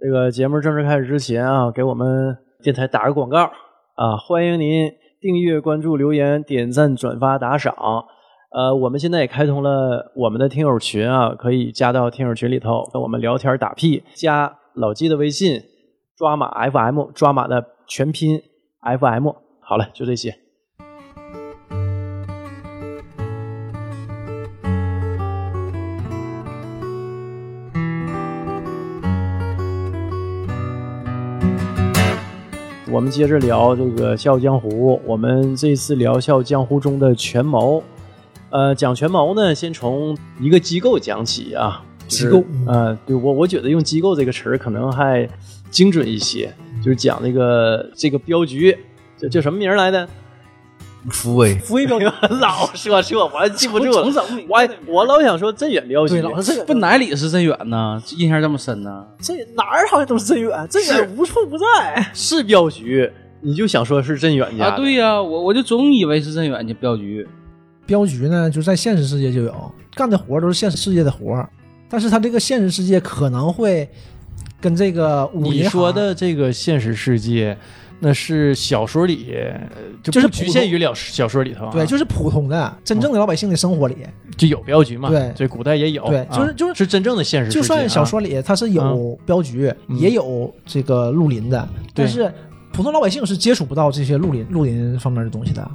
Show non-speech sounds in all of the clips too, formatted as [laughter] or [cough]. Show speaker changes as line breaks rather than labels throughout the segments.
这个节目正式开始之前啊，给我们电台打个广告啊！欢迎您订阅、关注、留言、点赞、转发、打赏。呃，我们现在也开通了我们的听友群啊，可以加到听友群里头跟我们聊天打屁。加老纪的微信，抓马 FM，抓马的全拼 FM。好了，就这些。我们接着聊这个《笑傲江湖》，我们这次聊《笑傲江湖》中的权谋。呃，讲权谋呢，先从一个机构讲起啊。
机构，
呃，对我我觉得用“机构”这个词儿可能还精准一些，就是讲那个这个镖局，叫叫什么名来的？
福威，
福威镖局，[laughs] 老说说，我还记不住了。我我老想说镇远镖局，
对，老是这个。
不哪里是镇远呢？印象这么深呢？
这哪儿好像都是镇远，镇远无处不在。
是镖局，你就想说是镇远家？
啊，对呀，我我就总以为是镇远的镖局。
镖局呢，就在现实世界就有，干的活都是现实世界的活但是他这个现实世界可能会跟这个武
你说的这个现实世界，那是小说里，就
就是
局限于了小说里头啊。
对，就是普通的真正的老百姓的生活里，
就有镖局嘛。
对
这古代也有。
对
啊
就是就是
是真正的现实。
就算小说里它是有镖局，
嗯
也有这个绿林的，
对
但是普通老百姓是接触不到这些绿林绿林方面的东西的。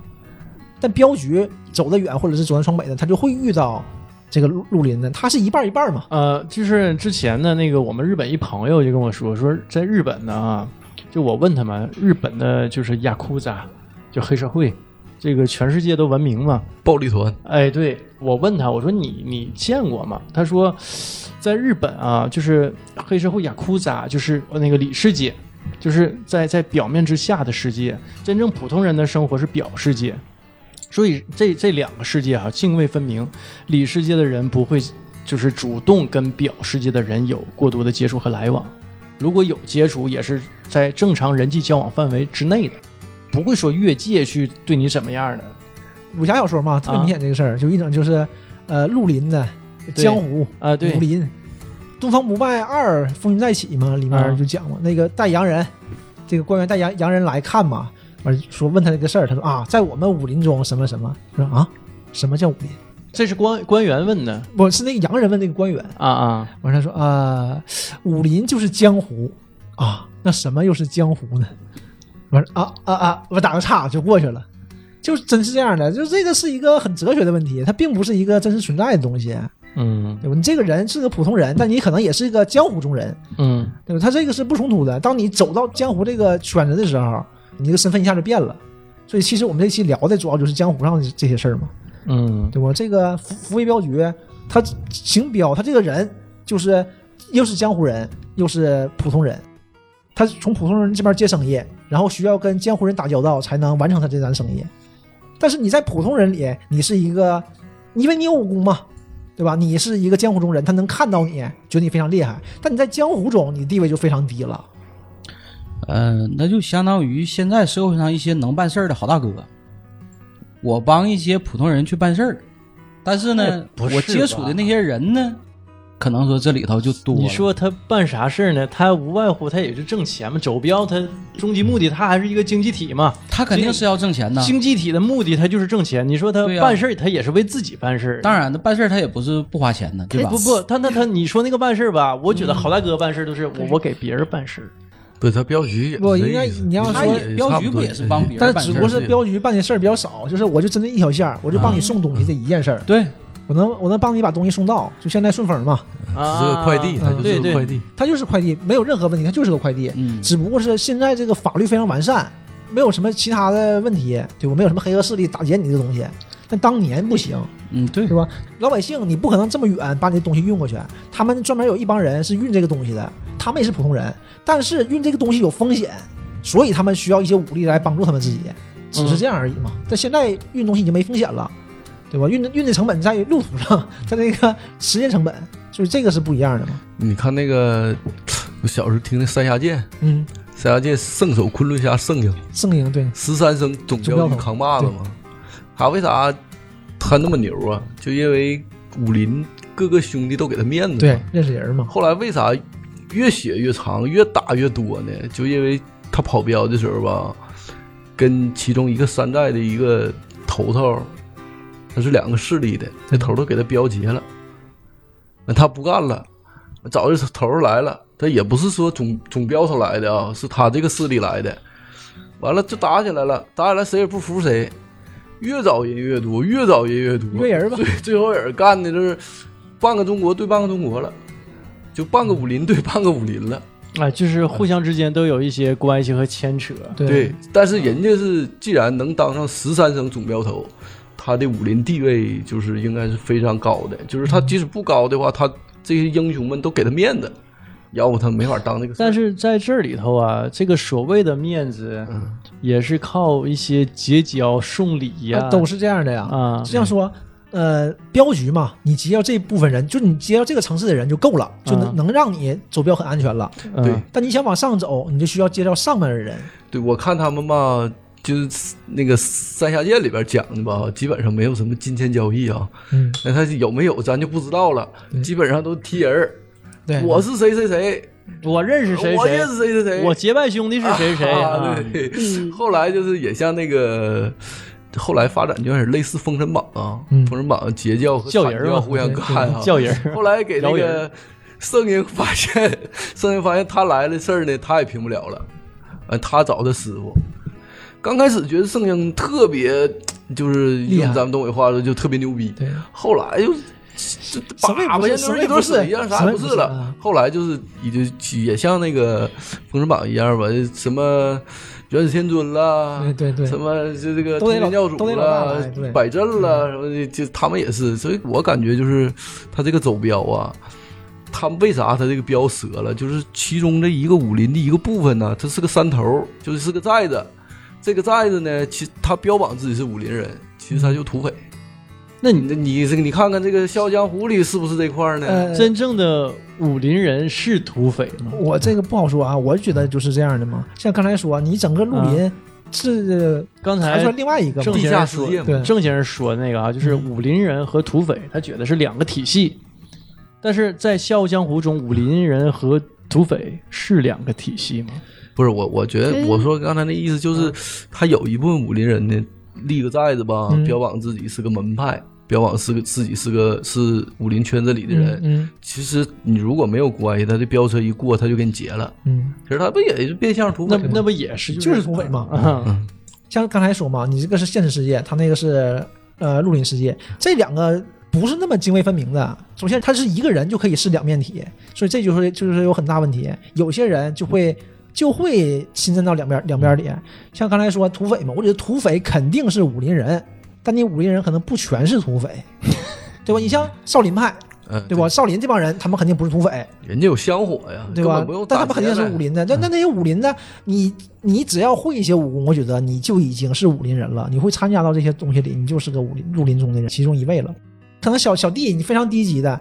但镖局走得远或者是走南闯北的，他就会遇到这个绿绿林的，他是一半一半嘛。
呃，就是之前的那个我们日本一朋友就跟我说，说在日本呢啊，就我问他们，日本的就是雅库扎，就黑社会，这个全世界都闻名嘛。
暴力团，
哎，对我问他，我说你你见过吗？他说，在日本啊，就是黑社会雅库扎，就是那个里世界，就是在在表面之下的世界，真正普通人的生活是表世界。所以这这两个世界啊，泾渭分明。里世界的人不会就是主动跟表世界的人有过多的接触和来往，如果有接触，也是在正常人际交往范围之内的，不会说越界去对你怎么样的。
武侠小说嘛，特别明显这个事儿，就一整就是呃绿林的江湖
啊对
武林。东方不败二风云再起嘛，里面就讲嘛，那个带洋人，这个官员带洋洋人来看嘛，完说问他这个事儿，他说啊，在我们武林中什么什么，说啊，什么叫武林？
这是官官员问的
不是那个洋人问那个官员，
啊啊，
完他说啊，武林就是江湖啊，那什么又是江湖呢？完啊啊啊，我打个岔就过去了。就真是这样的，就这个是一个很哲学的问题，它并不是一个真实存在的东西，
嗯
对吧？你这个人是个普通人，但你可能也是一个江湖中人，
嗯
对吧？他这个是不冲突的。当你走到江湖这个圈子的时候，你这个身份一下就变了。所以其实我们这期聊的主要就是江湖上的这些事儿嘛，
嗯
对吧？这个福福威镖局，他行镖，他这个人就是又是江湖人，又是普通人，他从普通人这边接生意，然后需要跟江湖人打交道才能完成他这单生意。但是你在普通人里，你是一个，因为你有武功嘛，对吧？你是一个江湖中人，他能看到你，觉得你非常厉害。但你在江湖中，你地位就非常低了。
嗯、那就相当于现在社会上一些能办事儿的好大哥，我帮一些普通人去办事儿，但是呢，
哎不是
我接触的那些人呢，可能说这里头就多。
你说他办啥事儿呢？他无外乎他也是挣钱嘛，走镖他终极目的他还是一个经济体嘛。
他肯定是要挣钱的，
经济体的目的他就是挣钱。你说他办事儿，他也是为自己办事儿。
当然，那办事儿他也不是不花钱的，对吧？
不不，他那他你说那个办事儿吧，我觉得好大哥办事儿都是我我给别人办事儿。
不是他镖局也是
不应该你要
他
说
镖局不也是帮别人
但？只不过是镖局办的事儿比较少，就是我就针对一条线儿，我就帮你送东西这一件事儿，
对，
我能我能帮你把东西送到，就现在顺丰嘛，
啊，
是个快递，他就是快递。
它就是快递，没有任何问题，它就是个快递，
嗯，
只不过是现在这个法律非常完善，没有什么其他的问题，对吧？没有什么黑恶势力打劫你这东西，但当年不行，
嗯，对
是，吧？老百姓你不可能这么远把你的东西运过去，他们专门有一帮人是运这个东西的，他们也是普通人，但是运这个东西有风险，所以他们需要一些武力来帮助他们自己，只是这样而已嘛。但现在运东西已经没风险了，对吧？运的运的成本在于路途上，在那个时间成本，就是这个是不一样的嘛。
你看那个，我小时候听的三峡剑，
嗯，
三峡剑圣手昆仑侠圣英，
圣婴对，
十三声总镖局扛把子嘛。他为啥他那么牛啊？就因为武林各个兄弟都给他面子。
对，，认识人嘛。
后来为啥越写越长，越打越多呢？就因为他跑镖的时候吧，跟其中一个山寨的一个头头，他是两个势力的，那头头给他标结了，那他不干了，找这头头来了，他也不是说总总镖头来的啊，是他这个势力来的，完了就打起来了，打起来谁也不服谁，越找人越多，越找人越多，
越人吧
最最后人干的就是半个中国对半个中国了，就半个武林对 [laughs] 半个武林了。
啊，就是互相之间都有一些关系和牵扯。
对
对，但是人家是既然能当上十三省总镖头，他的武林地位就是应该是非常高的。就是他即使不高的话，他这些英雄们都给他面子，要不他没法当那个。
但是在这里头啊，这个所谓的面子，也是靠一些结交、送礼呀、
啊都是这样的呀。
啊，
这样说，呃，镖局嘛，你结交这部分人，就你接到这个城市的人就够了，就能、
嗯
能让你走镖很安全了。
嗯
对
但你想往上走，你就需要接到上面的人。
对我看他们吧，就是那个三峡剑里边讲的吧，基本上没有什么金钱交易啊。
嗯，
那他有没有咱就不知道了，基本上都踢人儿。
对，
我是谁谁谁，
我认识谁谁
我认，识谁谁谁，
我结拜兄弟是谁谁
啊
啊？
对，
嗯
后来就是也像那个，后来发展就有点类似《封神榜》啊，
嗯
封神榜》截教和
叫人
互相干啊。
叫人
后来给那个圣婴发现，[laughs] 圣婴发现他来的事儿呢，他也平不了了，完他找的师傅。刚开始觉得圣婴特别，就是用咱们东北话说就特别牛逼，
对，
后来就这
什么也不是
粑粑
什么也不是
一坨水一样，啥
也
也不是了。后来就是也就也像那个《封神榜》一样吧，什么元始天尊啦，
对对对
什么就这个天教主啦、摆阵啦什么的，就他们也是。所以我感觉就是他这个走镖啊，他们为啥他这个镖折了？就是其中的一个武林的一个部分呢，它是个山头，就是是个寨子。这个寨子呢，其他标榜自己是武林人，其实他就土匪。
那你
你你这个你看看这个《笑傲江湖》里是不是这块呢？
呃，
真正的武林人是土匪吗？
我这个不好说啊，我觉得就是这样的嘛。像刚才说，你整个绿林是
刚才
还算另外一个嘛。
郑
地
先生说
下世界嘛
对。
郑先生说那个啊，就是
嗯。
武林人和土匪，他觉得是两个体系，但是在《笑傲江湖》中，武林人和土匪是两个体系吗？
不是我，我觉得
嗯
我说刚才那意思就是，他有一部分武林人呢，立个寨子吧，
嗯。
标榜自己是个门派，标榜是个自己是个是武林圈子里的人。
嗯
其实你如果没有关系，他这飙车一过，他就给你劫了。
嗯，
其实他不也是变相土匪吗？
那那不也是
就是土匪嘛。
啊？
像刚才说嘛，你这个是现实世界，他那个是呃绿林世界，这两个不是那么泾渭分明的。首先，他是一个人就可以是两面体，所以这就是就是有很大问题。有些人就会就会侵占到两边两边里。像刚才说土匪嘛，我觉得土匪肯定是武林人，但你武林人可能不全是土匪，[laughs] 对吧？你像少林派，
嗯，
对吧？少林这帮人他们肯定不是土匪，
人家有香火呀，
对吧
不用？
但他们肯定是武林的。那那那些武林的，你你只要会一些武功，我觉得你就已经是武林人了。你会参加到这些东西里，你就是个武林入林中的人其中一位了。可能小小弟你非常低级的，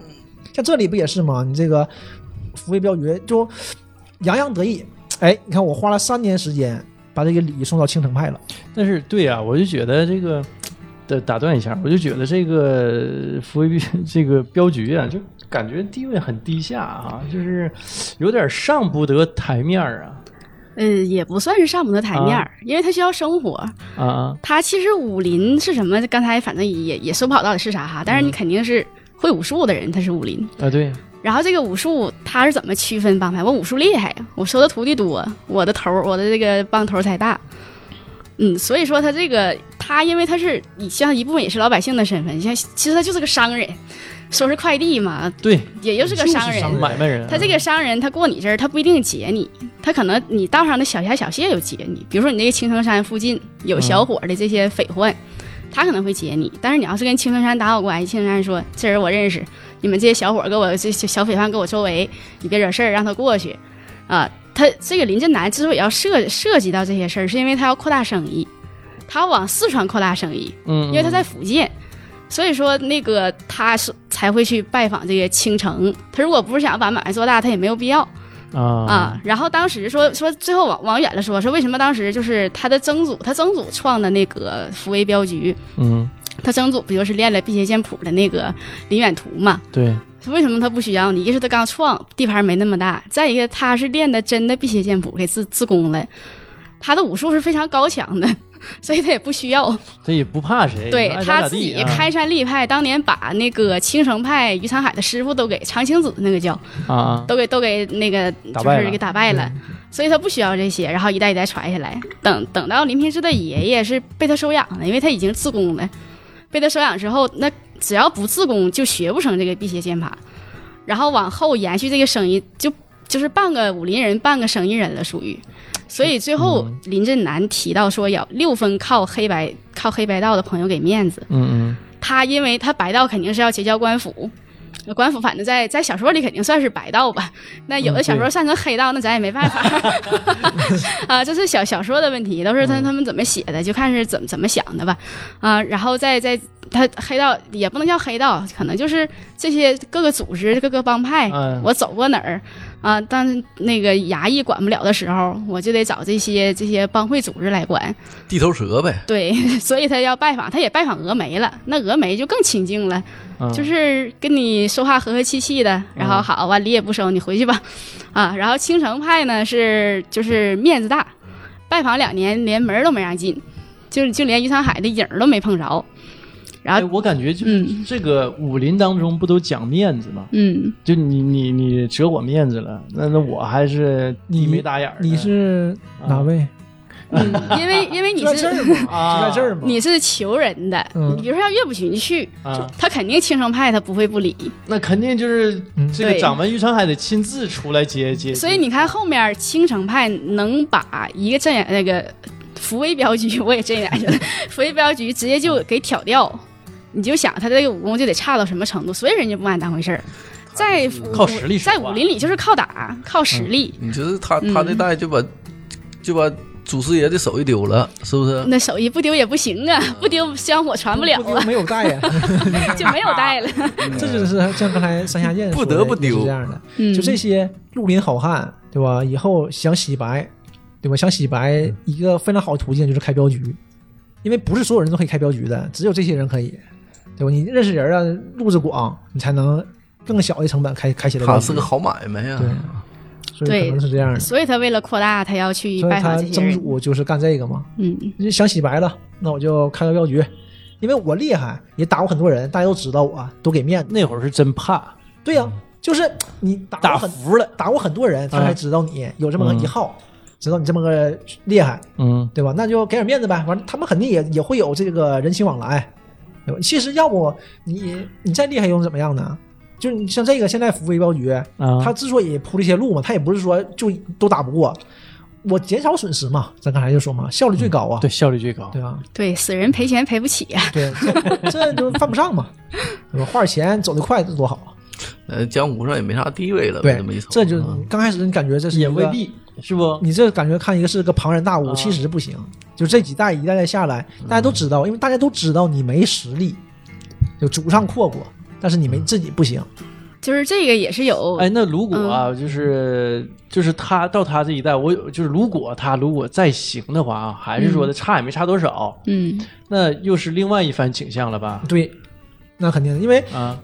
像这里不也是吗？你这个福威镖局就洋洋得意。哎，你看我花了三年时间把这个礼送到青城派了。
但是对呀、我就觉得这个的打断一下，我就觉得这个福威这个镖局啊，就感觉地位很低下啊，就是有点上不得台面儿啊
呃，也不算是上不得台面儿，因为他需要生活。
啊啊！
他其实武林是什么？刚才反正也也说不好到底是啥哈，但是你肯定是会武术的人，他是武林。
啊，对，
然后这个武术他是怎么区分帮派？我武术厉害呀，我收的徒弟多，我的头儿我的这个帮头儿才大。嗯，所以说他这个他因为他是你像一部分也是老百姓的身份，像其实他就是个商人，收拾快递嘛，
对，
也就是个商人。
就是
买卖人啊，
他这个商人，他过你这儿，他不一定劫你，他可能你道上的小侠小谢有劫你，比如说你那个青城山附近有小伙的这些匪患，他可能会劫你。但是你要是跟青城山打好关系，青城山说这人我认识，你们这些小伙给我这小小匪犯给我周围，你别惹事儿，让他过去啊。他这个林振南之所以要涉涉及到这些事儿，是因为他要扩大生意，他往四川扩大生意，
嗯，
因为他在福建，所以说那个他是才会去拜访这个青城。他如果不是想要把买卖做大，他也没有必要
啊
啊。然后当时说说最后往往远了说说为什么当时就是他的曾祖，他曾祖创的那个福威镖局，
嗯
他曾祖不就是练了辟邪剑谱的那个林远图嘛？
对，
为什么他不需要你？一是他刚创，地盘没那么大；再一个，他是练的真的辟邪剑谱给自自宫了，他的武术是非常高强的，所以他也不需要。
他也不怕谁，
对他自己开山立派，当年把那个青城派于沧海的师傅都给长青子那个叫，
啊，
都给都给那个就是给打败了，所以他不需要这些，然后一代一代传下来。等等到林平之的爷爷是被他收养的，因为他已经自宫了，被他收养之后，那只要不自宫就学不成这个辟邪剑法，然后往后延续这个生意，就就是半个武林人，半个生意人了，属于。所以最后林震南提到说要六分靠黑白靠黑白道的朋友给面子，
嗯
他因为他白道肯定是要结交官府，那官府反正在在小说里肯定算是白道吧。那有的小说算成黑道，那咱也没办法 [laughs] 啊，这是小小说的问题，都是他他们怎么写的，就看是怎么怎么想的吧。啊，然后再再他黑道也不能叫黑道，可能就是这些各个组织、各个帮派，
嗯
我走过哪儿。啊，当那个衙役管不了的时候，我就得找这些这些帮会组织来管。
地头蛇呗，
对，[laughs] 所以他要拜访，他也拜访峨眉了。那峨眉就更亲近了，
嗯，
就是跟你说话和和气气的，然后好完礼也不收，你回去吧，[laughs] 啊，然后青城派呢是就是面子大，拜访两年连门儿都没让进，就就连于沧海的影儿都没碰着，然
哎，
后
我感觉就是
嗯
这个武林当中不都讲面子吗？
嗯，
就你你你折我面子了，那那我还是你没打眼儿。
你是哪位？
嗯因为因为你 [laughs] 是
啊
就在这儿嘛。
你是求人的，
嗯
你比如说像岳不群去，
啊，
他肯定青城派他不会不理，
那肯定就是
嗯
这个掌门于沧海得亲自出来接接。
所以你看后面青城派能把一个镇远那个福威镖局，[laughs] 我也镇远去了，福威镖局直接就给挑掉，你就想他这个武功就得差到什么程度，所以人家不把你当回事儿。在
靠实力
在武林里就是靠打，靠实力。
你就是他
嗯
他那代就把就把祖师爷的手艺丢了，是不是？
那手艺不丢也不行啊，[laughs] 不丢香火传不了
丢
啊，
没有带呀，[laughs]
就没有带了。[laughs]
这就是像刚才三下剑说的
不得不丢
是这样的。
嗯，
就这些绿林好汉，对吧？以后想洗白，对吧？想洗白一个非常好的途径就是开镖局，因为不是所有人都可以开镖局的，只有这些人可以，对吧？你认识人啊，路子广，你才能更小的成本开开起来镖局。
他是个好买卖呀、
对，所以可能是这样的。
所以他为了扩大，他要去拜访
他曾
这些人。
祖就是干这个嘛，
嗯，
就想洗白了，那我就开个镖局，因为我厉害，也打过很多人，大家都知道我，都给面子。
那会儿是真怕，
对呀、就是你打过
打
很
服了。
打过很多人，他才知道你有这么个一号，知道你这么个厉害，
嗯，
对吧？那就给点面子呗。完了，他们肯定也也会有这个人情往来，对吧？其实要不你你再厉害又能怎么样呢？就是你像这个现在福威镖局，
啊，
他之所以铺这些路嘛，他也不是说就都打不过，我减少损失嘛。咱刚才就说嘛，效率最高啊，
对效率最高。
对啊，
对，死人赔钱赔不起啊。
对，这这就犯不上嘛，[laughs] 对吧？花点钱走得快，这多好啊！
呃，江湖上也没啥地位了，
对
这么一，
这就
嗯
刚开始你感觉这是
也未必是不？
你这感觉看一个是个庞然大物，
啊
其实不行。就这几代一代代下来，大家都知道，因为大家都知道你没实力，就祖上阔过，但是你没自己不行。
就是这个也是有，
哎，那如果啊，就是就是他到他这一代，我有就是如果他如果再行的话啊，还是说的差也没差多少，
嗯，
那又是另外一番景象了吧？
对，那肯定的，因为
啊，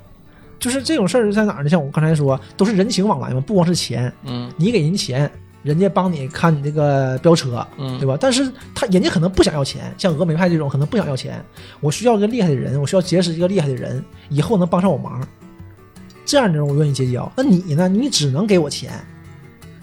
就是这种事儿在哪儿呢？像我刚才说，都是人情往来嘛，不光是钱，
嗯
你给人钱，人家帮你看你这个飙车，
嗯
对吧？但是他人家可能不想要钱，像峨眉派这种可能不想要钱，我需要一个厉害的人，我需要结识一个厉害的人，以后能帮上我忙，这样的人我愿意结交。那你呢？你只能给我钱，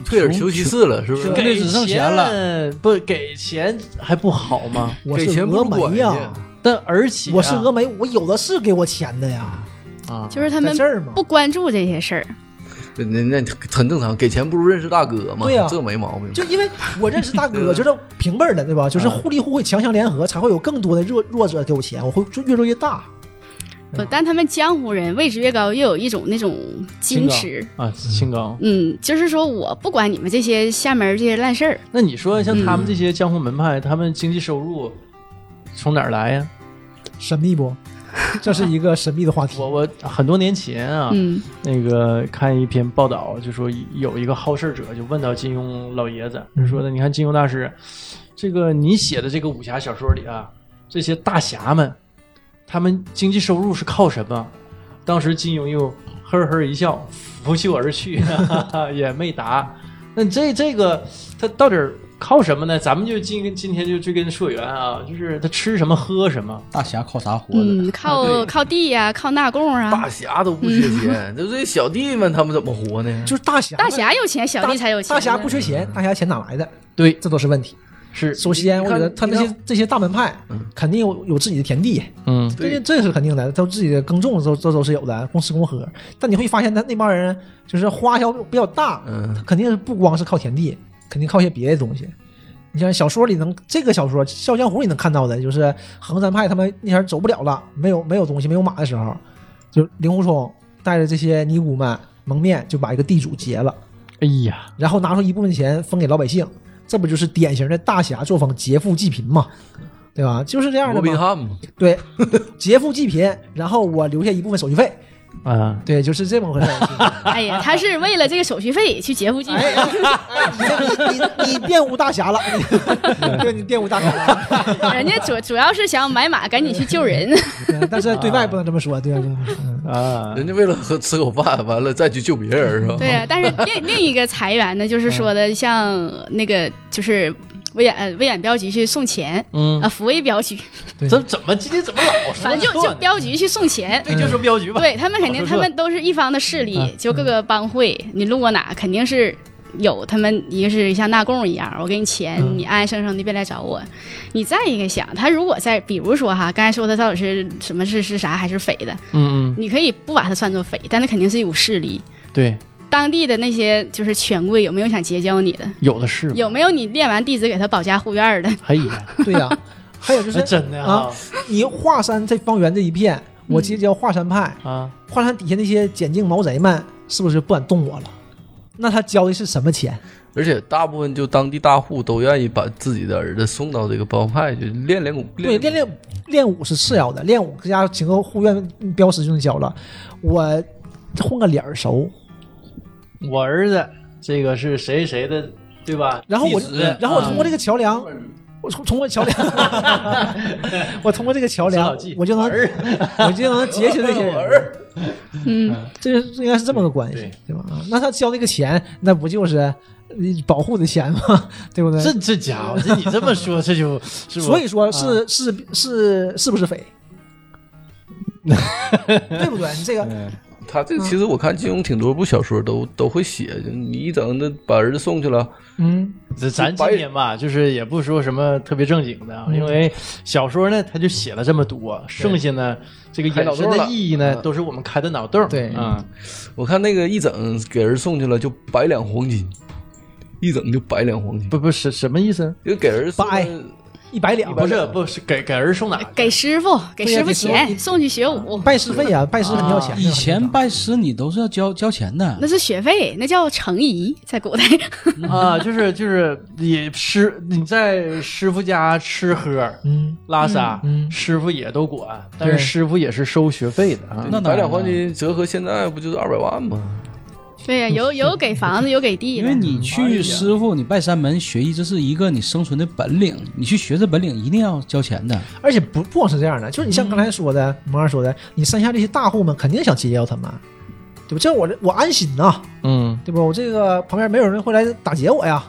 退而求其次了，是不是？
跟那只剩钱了，
不给钱还不好吗？
我是峨眉呀、
但而且、啊、
我是峨眉，我有的是给我钱的呀，
啊，
就是他们。不关注这些事儿。
那那很正常，给钱不如认识大哥嘛，
对呀
这没毛病。
就因为我认识大哥，[laughs] 就是平辈儿的，对吧？就是互利互惠、强强联合，才会有更多的弱弱者给我钱，我会就越做越大。
不，但他们江湖人位置越高，越有一种那种矜持。
啊，清高。
嗯，就是说我不管你们这些下面这些烂事儿，
那你说像他们
嗯
这些江湖门派，他们经济收入从哪儿来呀？
神秘不？[laughs] 这是一个神秘的话题。
我我很多年前啊，
嗯
那个看一篇报道，就说有一个好事者就问到金庸老爷子，就说的，你看金庸大师，这个你写的这个武侠小说里啊，这些大侠们他们经济收入是靠什么？当时金庸又呵呵一笑，拂袖而去，哈 [laughs] 哈也没答。那这这个他到底靠什么呢？咱们就今今天就追根溯源啊，就是他吃什么喝什么。
大侠靠啥活的？
嗯，靠、
啊
靠地呀、靠纳贡啊。
大侠都不缺钱，就 [laughs] 这些小弟们他们怎么活呢？
就是大侠，
大侠有钱，小弟才有钱。
大侠不缺钱，大侠钱哪来的？
对，
这都是问题。
是
首先，我觉得他那些这些大门派肯定有有自己的田地，
嗯，
这这是肯定的，都自己的耕种都这都是有的，公吃公喝。但你会发现，他那帮人就是花销比较大，
嗯，他
肯定是不光是靠田地，肯定靠一些别的东西。你像小说里能这个小说《笑傲江湖》里能看到的，就是衡山派他们那前走不了了，没有没有东西，没有马的时候，就令狐冲带着这些尼姑们蒙面就把一个地主劫了，
哎呀，
然后拿出一部分钱分给老百姓，这不就是典型的大侠作风，劫富济贫嘛，对吧？就是这样的
罗宾。汉嘛，
对，[laughs] 劫富济贫，然后我留下一部分手续费，
啊，
对，就是这么回事儿。[laughs]
哎呀，他是为了这个手续费去劫富济贫。
你你你玷污大侠了，[laughs] 对，你玷污大侠了。[laughs]
人家主主要是想买马，赶紧去救人。
但是对外不能这么说，对吧？嗯
啊，
人家为了喝吃口饭，完了再去救别人是吧？
对啊，但是另另一个裁员呢，就是说的像那个就是威远呃威远镖局去送钱
嗯
啊，，抚慰镖局，
对
怎怎么今天怎么老说
反正就就镖局去送钱。
对，就说镖局吧。
对他们肯定，他们都是一方的势力
啊，
就各个帮会，你路过哪肯定是有他们，一个是像纳贡一样，我给你钱，
嗯
你安安生生的别来找我。你再一个想，他如果在，比如说哈，刚才说他到底是什么是是啥还是匪的，
嗯嗯，
你可以不把他算作匪，但他肯定是一股势力。
对，
当地的那些就是权贵有没有想结交你的？
有的是。
有没有你练完弟子给他保家护院的？
哎呀，
对呀、还有就是
还真的
啊，你华山这方圆这一片，我结交华山派，
啊，
华山底下那些捡净毛贼们，是不是不敢动我了？那他交的是什么钱？
而且大部分就当地大户都愿意把自己的儿子送到这个帮派去练练武。
对，练练练武是次要的，练武搁家请个护院镖师就能交了。我混个脸熟，
我儿子这个是谁谁的，对吧？
然后我然后我通过这
个
个桥梁，我通通过桥梁，[laughs] 我通过这个桥梁，我就能我就能结识这些人。[laughs]
嗯，
这个应该是这么个关系
对，
对吧？啊那他交那个钱，那不就是呃保护的钱吗？[laughs] 对不对？
这这家伙，这你这么说，这就是
所以说
啊
是是是是不是匪？对不对？你这个
他这其实我看金庸挺多部小说都都会写，你一整那把儿子送去了，
嗯，
这咱今天吧，就是也不说什么特别正经的啊，因为小说呢，他就写了这么多，剩下呢，这个衍生的意义呢，
嗯
都是我们开的脑洞。
对
啊，
我看那个一整给儿子送去了就百两黄金，一整就百两黄金，
不不是什么意思？
就给儿子送
一百两，
不是不是给给儿子送哪？
给师傅给师傅钱，送去学武，
拜师费啊，[laughs] 拜师肯定要钱。
以前拜师你都是要交交钱的
那，是学费，那叫程仪，在古代。[laughs]
啊，就是就是你师你在师傅家吃喝
嗯，
拉撒，师傅也都管，但是师傅也是收学费的啊。
那
百两黄金折合现在不就是二百万吗？
对呀、[laughs] 有有给房子，有给地的。
因为你去师傅，你拜山门学艺，这是一个你生存的本领，你去学这本领一定要交钱的。
而且不不光是这样的，就是你像刚才说的，萌二说的，你山下这些大户们肯定想结交他们，对吧？这样我我安心呐，
嗯，
对吧？我这个旁边没有人会来打劫我呀，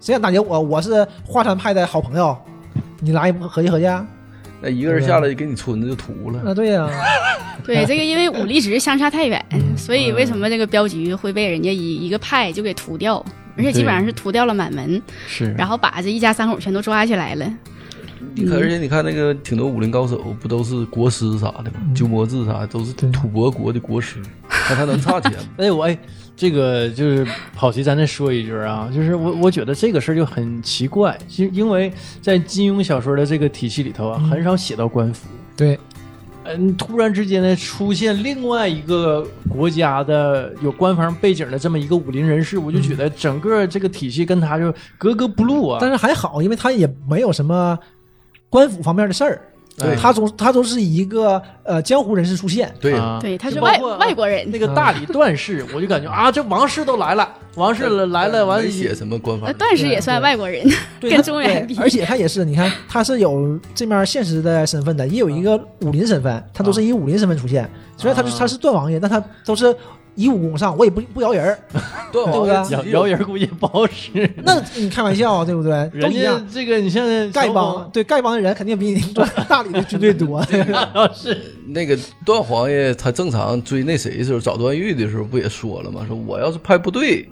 谁敢打劫我？我是华山派的好朋友，你来合计合计啊？
那一个人下来给你村子就屠了。
啊，对呀、[laughs]
对这个，因为武力值相差太远，所以为什么这个镖局会被人家一一个派就给屠掉？而且基本上是屠掉了满门，
是。
然后把这一家三口全都抓起来了。
你看，而且你看那个挺多武林高手，不都是国师啥的吗？鸠摩智啥都是
对
吐蕃国的国师，那他能差钱吗？[laughs]
哎，我哎，这个就是跑题，咱再说一句啊，[laughs] 就是我我觉得这个事儿就很奇怪，其实因为在金庸小说的这个体系里头啊，很少写到官府。
对，
嗯，突然之间呢，出现另外一个国家的有官方背景的这么一个武林人士，我就觉得整个这个体系跟他就格格不入啊。
但是还好，因为他也没有什么官府方面的事儿，
对。
他总他都是以一个呃江湖人士出现，
对。
啊。
对，他是外
包括
外国人。
那，个大理段氏，我就感觉啊，这王氏都来了，王氏来了，完了
没写什么官方
呃，段氏也算外国人，
对 [laughs]
跟
他
中原比
对而且他也是，你看他是有这面现实的身份的，也有一个武林身份，他都是以武林身份出现。虽然他是他是段王爷，但他都是以武功上，我也不不摇人儿。[laughs]
对
对不对
摇摇人估计不好使。
那你开玩笑对不对？都
人家
一样。
这个你像
丐帮对丐帮的人肯定比你大理的军队多。[laughs]
是
那个段皇爷他正常追那谁的时候，找段誉的时候不也说了吗？说我要是派部队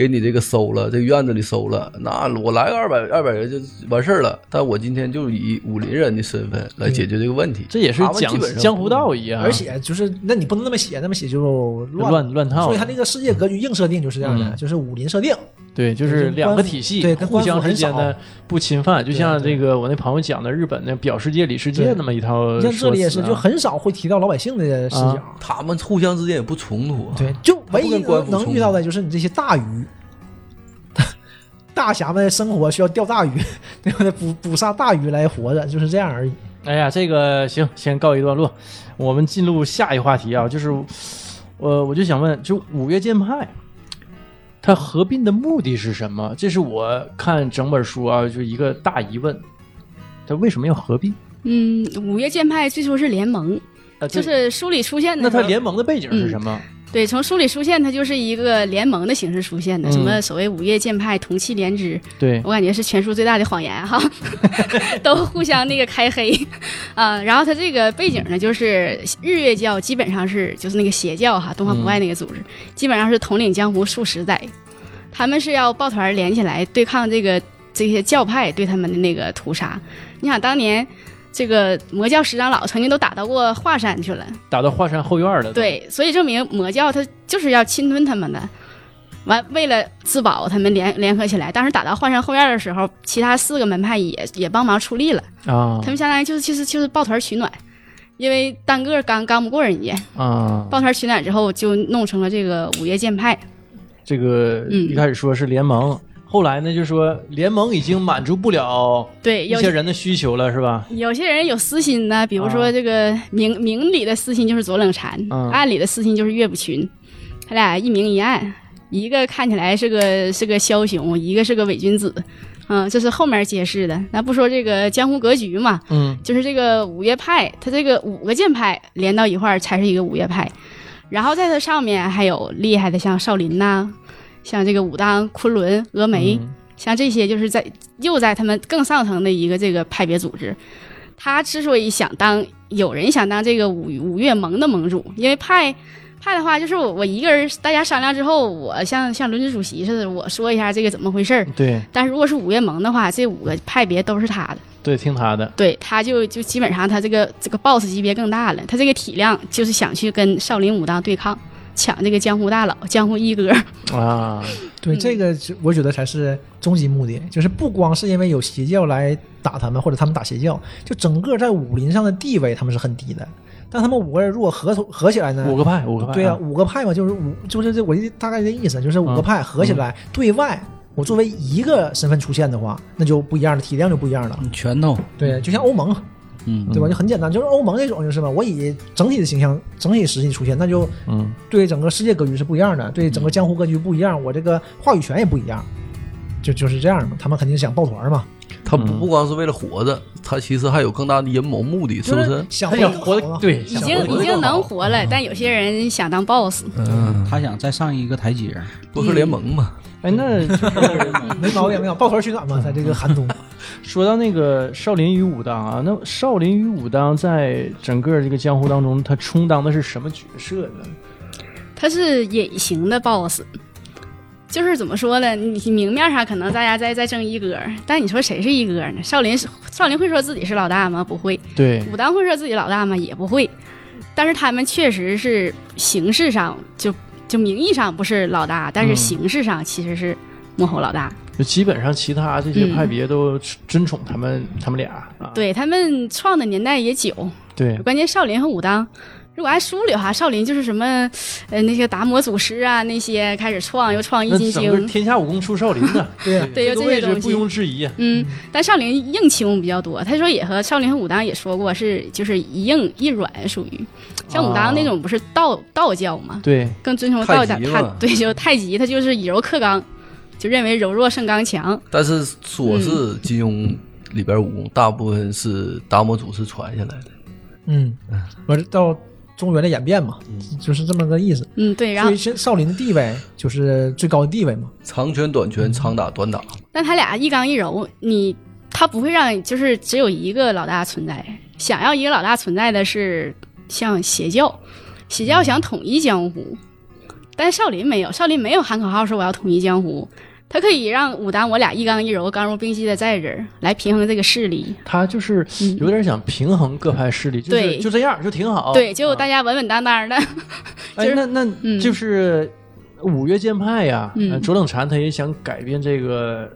给你这个收了，这个院子里收了，那我来个二百二百人就完事儿了。但我今天就以武林人的身份来解决这个问题，
这也是讲
他们基本上
江湖道义啊，
而且就是，那你不能那么写，那么写就乱。
乱乱套
所以他那个世界格局硬设定就是这样的，
嗯
就是武林设定。
对，就是两个体系
对
互相之间的不侵犯，就像这个我那朋友讲的日本的表世界里世界那么一套
你像这里也是，就很少会提到老百姓的视角。
啊
他们互相之间也不冲突啊。
对，就唯一能遇到的就是你这些大鱼，[laughs] 大侠们生活需要钓大鱼，[laughs] 对不对？捕捕杀大鱼来活着，就是这样而已。
哎呀，这个行，先告一段落，我们进入下一话题啊，就是，呃，我就想问，就五岳剑派，它合并的目的是什么？这是我看整本书啊，就一个大疑问，它为什么要合并？
嗯，五岳剑派最初是联盟，
啊，
就是书里出现的。
那它联盟的背景是什么？
对，从书里出现，它就是一个联盟的形式出现的，
嗯
什么所谓五岳剑派同气连枝，
对，
我感觉是全书最大的谎言哈 [laughs] [laughs] 都互相那个开黑啊。然后它这个背景呢，就是日月教基本上是就是那个邪教哈，东方不败那个组织，基本上是统领江湖数十载，他们是要抱团连起来对抗这个这些教派对他们的那个屠杀。你想当年。这个魔教十长老曾经都打到过华山去了，
打到华山后院了。，
对，所以证明魔教他就是要侵吞他们的。完，为了自保，他们联联合起来。当时打到华山后院的时候，其他四个门派也也帮忙出力了。
啊
他们相当于就是其实就是抱团取暖，因为单个刚刚不过人家，
啊，
抱团取暖之后就弄成了这个五岳剑派。
这个
嗯
一开始说是联盟，后来呢就说联盟已经满足不了
对，有
一些人的需求了，是吧？
有些人有私心呢，比如说
啊
这个明明里的私心就是左冷禅，
嗯
暗里的私心就是岳不群，他俩一明一暗，一个看起来是个是个枭雄，一个是个伪君子，嗯，这是后面揭示的。那不说这个江湖格局嘛，
嗯
就是这个五岳派，他这个五个剑派连到一块儿才是一个五岳派，然后在它上面还有厉害的像少林呐、像这个武当、昆仑、峨眉，
嗯
像这些就是在又在他们更上层的一个这个派别组织。他之所以想当，有人想当这个五五岳盟的盟主，因为派派的话，就是我我一个人，大家商量之后，我像像轮值主席似的，我说一下这个怎么回事儿。
对
但是如果是五岳盟的话，这五个派别都是他的。
对，听他的，
对，他就就基本上他这个这个 boss 级别更大了，他这个体量就是想去跟少林武当对抗，抢这个江湖大佬、江湖一哥。[laughs]
啊，
对，
嗯
这个我觉得才是终极目的，就是不光是因为有邪教来打他们，或者他们打邪教，就整个在武林上的地位他们是很低的。但他们五个人如果合合起来呢？
五个派，五个派，
对啊，，五个派嘛，就是五，就是这我的大概这意思，就是五个派合起来、对外，我作为一个身份出现的话，那就不一样了，体量就不一样了。
嗯拳头，
对，就像欧盟，
嗯，
对吧？就很简单，就是欧盟那种就是嘛，我以整体的形象、整体实力出现，那就
嗯，
对整个世界格局是不一样的，对整个江湖格局不一样，我这个话语权也不一样，就就是这样嘛。他们肯定想抱团嘛，
他不
嗯
不光是为了活着，他其实还有更大的阴谋目的，是不
是
是？
想
他想
活
对
已经已经能活了，但有些人想当 boss。
嗯，
他想再上一个台阶儿。
不是联盟嘛？
哎，那
没毛病，[laughs] 没有抱团取暖嘛，在这个寒冬。[laughs]
说到那个少林与武当啊，那少林与武当在整个这个江湖当中，他充当的是什么角色呢？
他是隐形的 boss，就是怎么说呢？你明面上可能大家在在争一哥，但你说谁是一哥呢？少林少林会说自己是老大吗？不会。
对，
武当会说自己老大吗？也不会。但是他们确实是形式上就就名义上不是老大，但是
嗯
形式上其实是幕后老大。
就基本上其他这些
嗯
派别都尊崇他们他们俩啊。
对他们创的年代也久，
对，
关键少林和武当，如果按书里的话，少林就是什么，呃，那些达摩祖师啊，那些开始创，又创易筋
那整个
经，
天下武功出少林的，[laughs]
对 [laughs]
对有
这
些东西。
位置不庸置疑。
嗯，但少林硬气功比较多。他说也和少林和武当也说过是就是一硬一软，属于。像武当那种不是道、道教嘛，
对，
更尊崇道教
太极，嘛
他对就太极，他就是以柔克刚，就认为柔弱胜刚强。
但是说是金庸里边武功大部分是达摩祖师传下来的，
嗯，完了到中原的演变嘛，就是这么个意思。
嗯，对，然后
所以现少林的地位就是最高的地位嘛。
长拳短拳，长打短打。
但他俩一刚一柔，你他不会让就是只有一个老大存在。想要一个老大存在的是像邪教，邪教想统一江湖，但少林没有，少林没有喊口号说我要统一江湖。他可以让武当我俩一刚一柔、刚柔并济的在这儿来平衡这个势力。
他就是
嗯
有点想平衡各派势力，就是就这样就挺好。
对，就大
家，
稳稳当当的。[laughs] 就是，
哎那那
嗯
就是五岳剑派呀，
嗯
呃卓冷禅他也想改变这个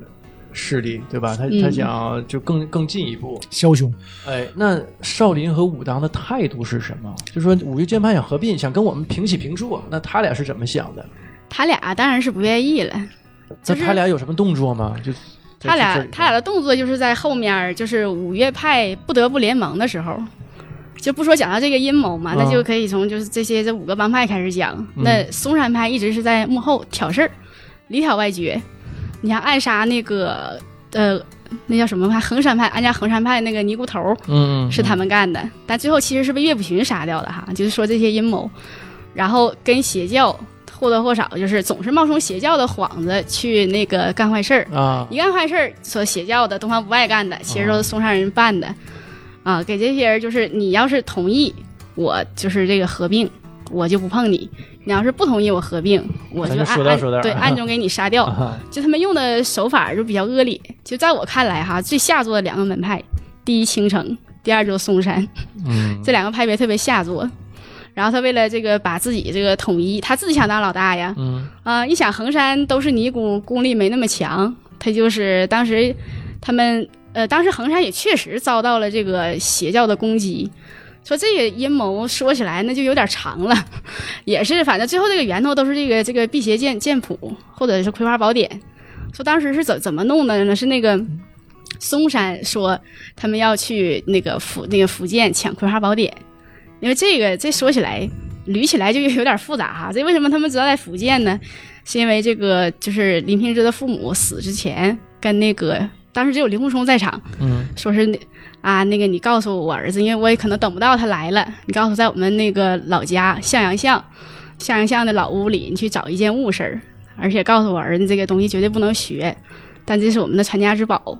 势力，对吧？他
嗯
他想就更更进一步。
枭雄，
哎，那少林和武当的态度是什么？就说五岳剑派想合并，想跟我们平起平坐，那他俩是怎么想的？
他俩当然是不愿意了。就是
那他俩有什么动作吗？就
他俩他俩的动作就是在后面，就是五岳派不得不联盟的时候，就不说讲到这个阴谋嘛，
啊
那就可以从就是这些这五个帮派开始讲。那嵩山派一直是在幕后挑事儿，里挑外撅。你像暗杀那个呃，那叫什么派？衡山派，安家衡山派那个尼姑头
嗯，嗯
是他们干的，但最后其实是被岳不群杀掉的哈。就是说这些阴谋，然后跟邪教或多或少就是总是冒充邪教的幌子去那个干坏事儿。
啊，
一干坏事儿，说邪教的、东方不败干的，其实都是嵩山人办的，啊，给这些人就是你要是同意我就是这个合并，我就不碰你；你要是不同意我合并，我就暗对暗中给你杀掉。
啊
就他们用的手法就比较恶劣，就在我看来哈，最下作的两个门派，第一青城，第二就是嵩山，
嗯，
这两个派别特别下作。然后他为了这个把自己这个统一，他自己想当老大呀，
嗯
啊、一想衡山都是尼姑，功力没那么强，他就是当时他们呃，当时衡山也确实遭到了这个邪教的攻击。说这个阴谋说起来那就有点长了，[laughs] 也是反正最后这个源头都是这个这个辟邪剑剑谱或者是葵花宝典。说当时是怎怎么弄的呢？是那个嵩山说他们要去那个福那个福建抢葵花宝典，因为这个这说起来捋起来就有点复杂哈。这为什么他们知道在福建呢？是因为这个就是林平之的父母死之前跟那个当时只有林鸿冲在场，
嗯
说是那啊那个你告诉我儿子，因为我也可能等不到他来了，你告诉在我们那个老家向阳巷，向阳巷的老屋里，你去找一件物事儿，而且告诉我儿子这个东西绝对不能学，但这是我们的传家之宝。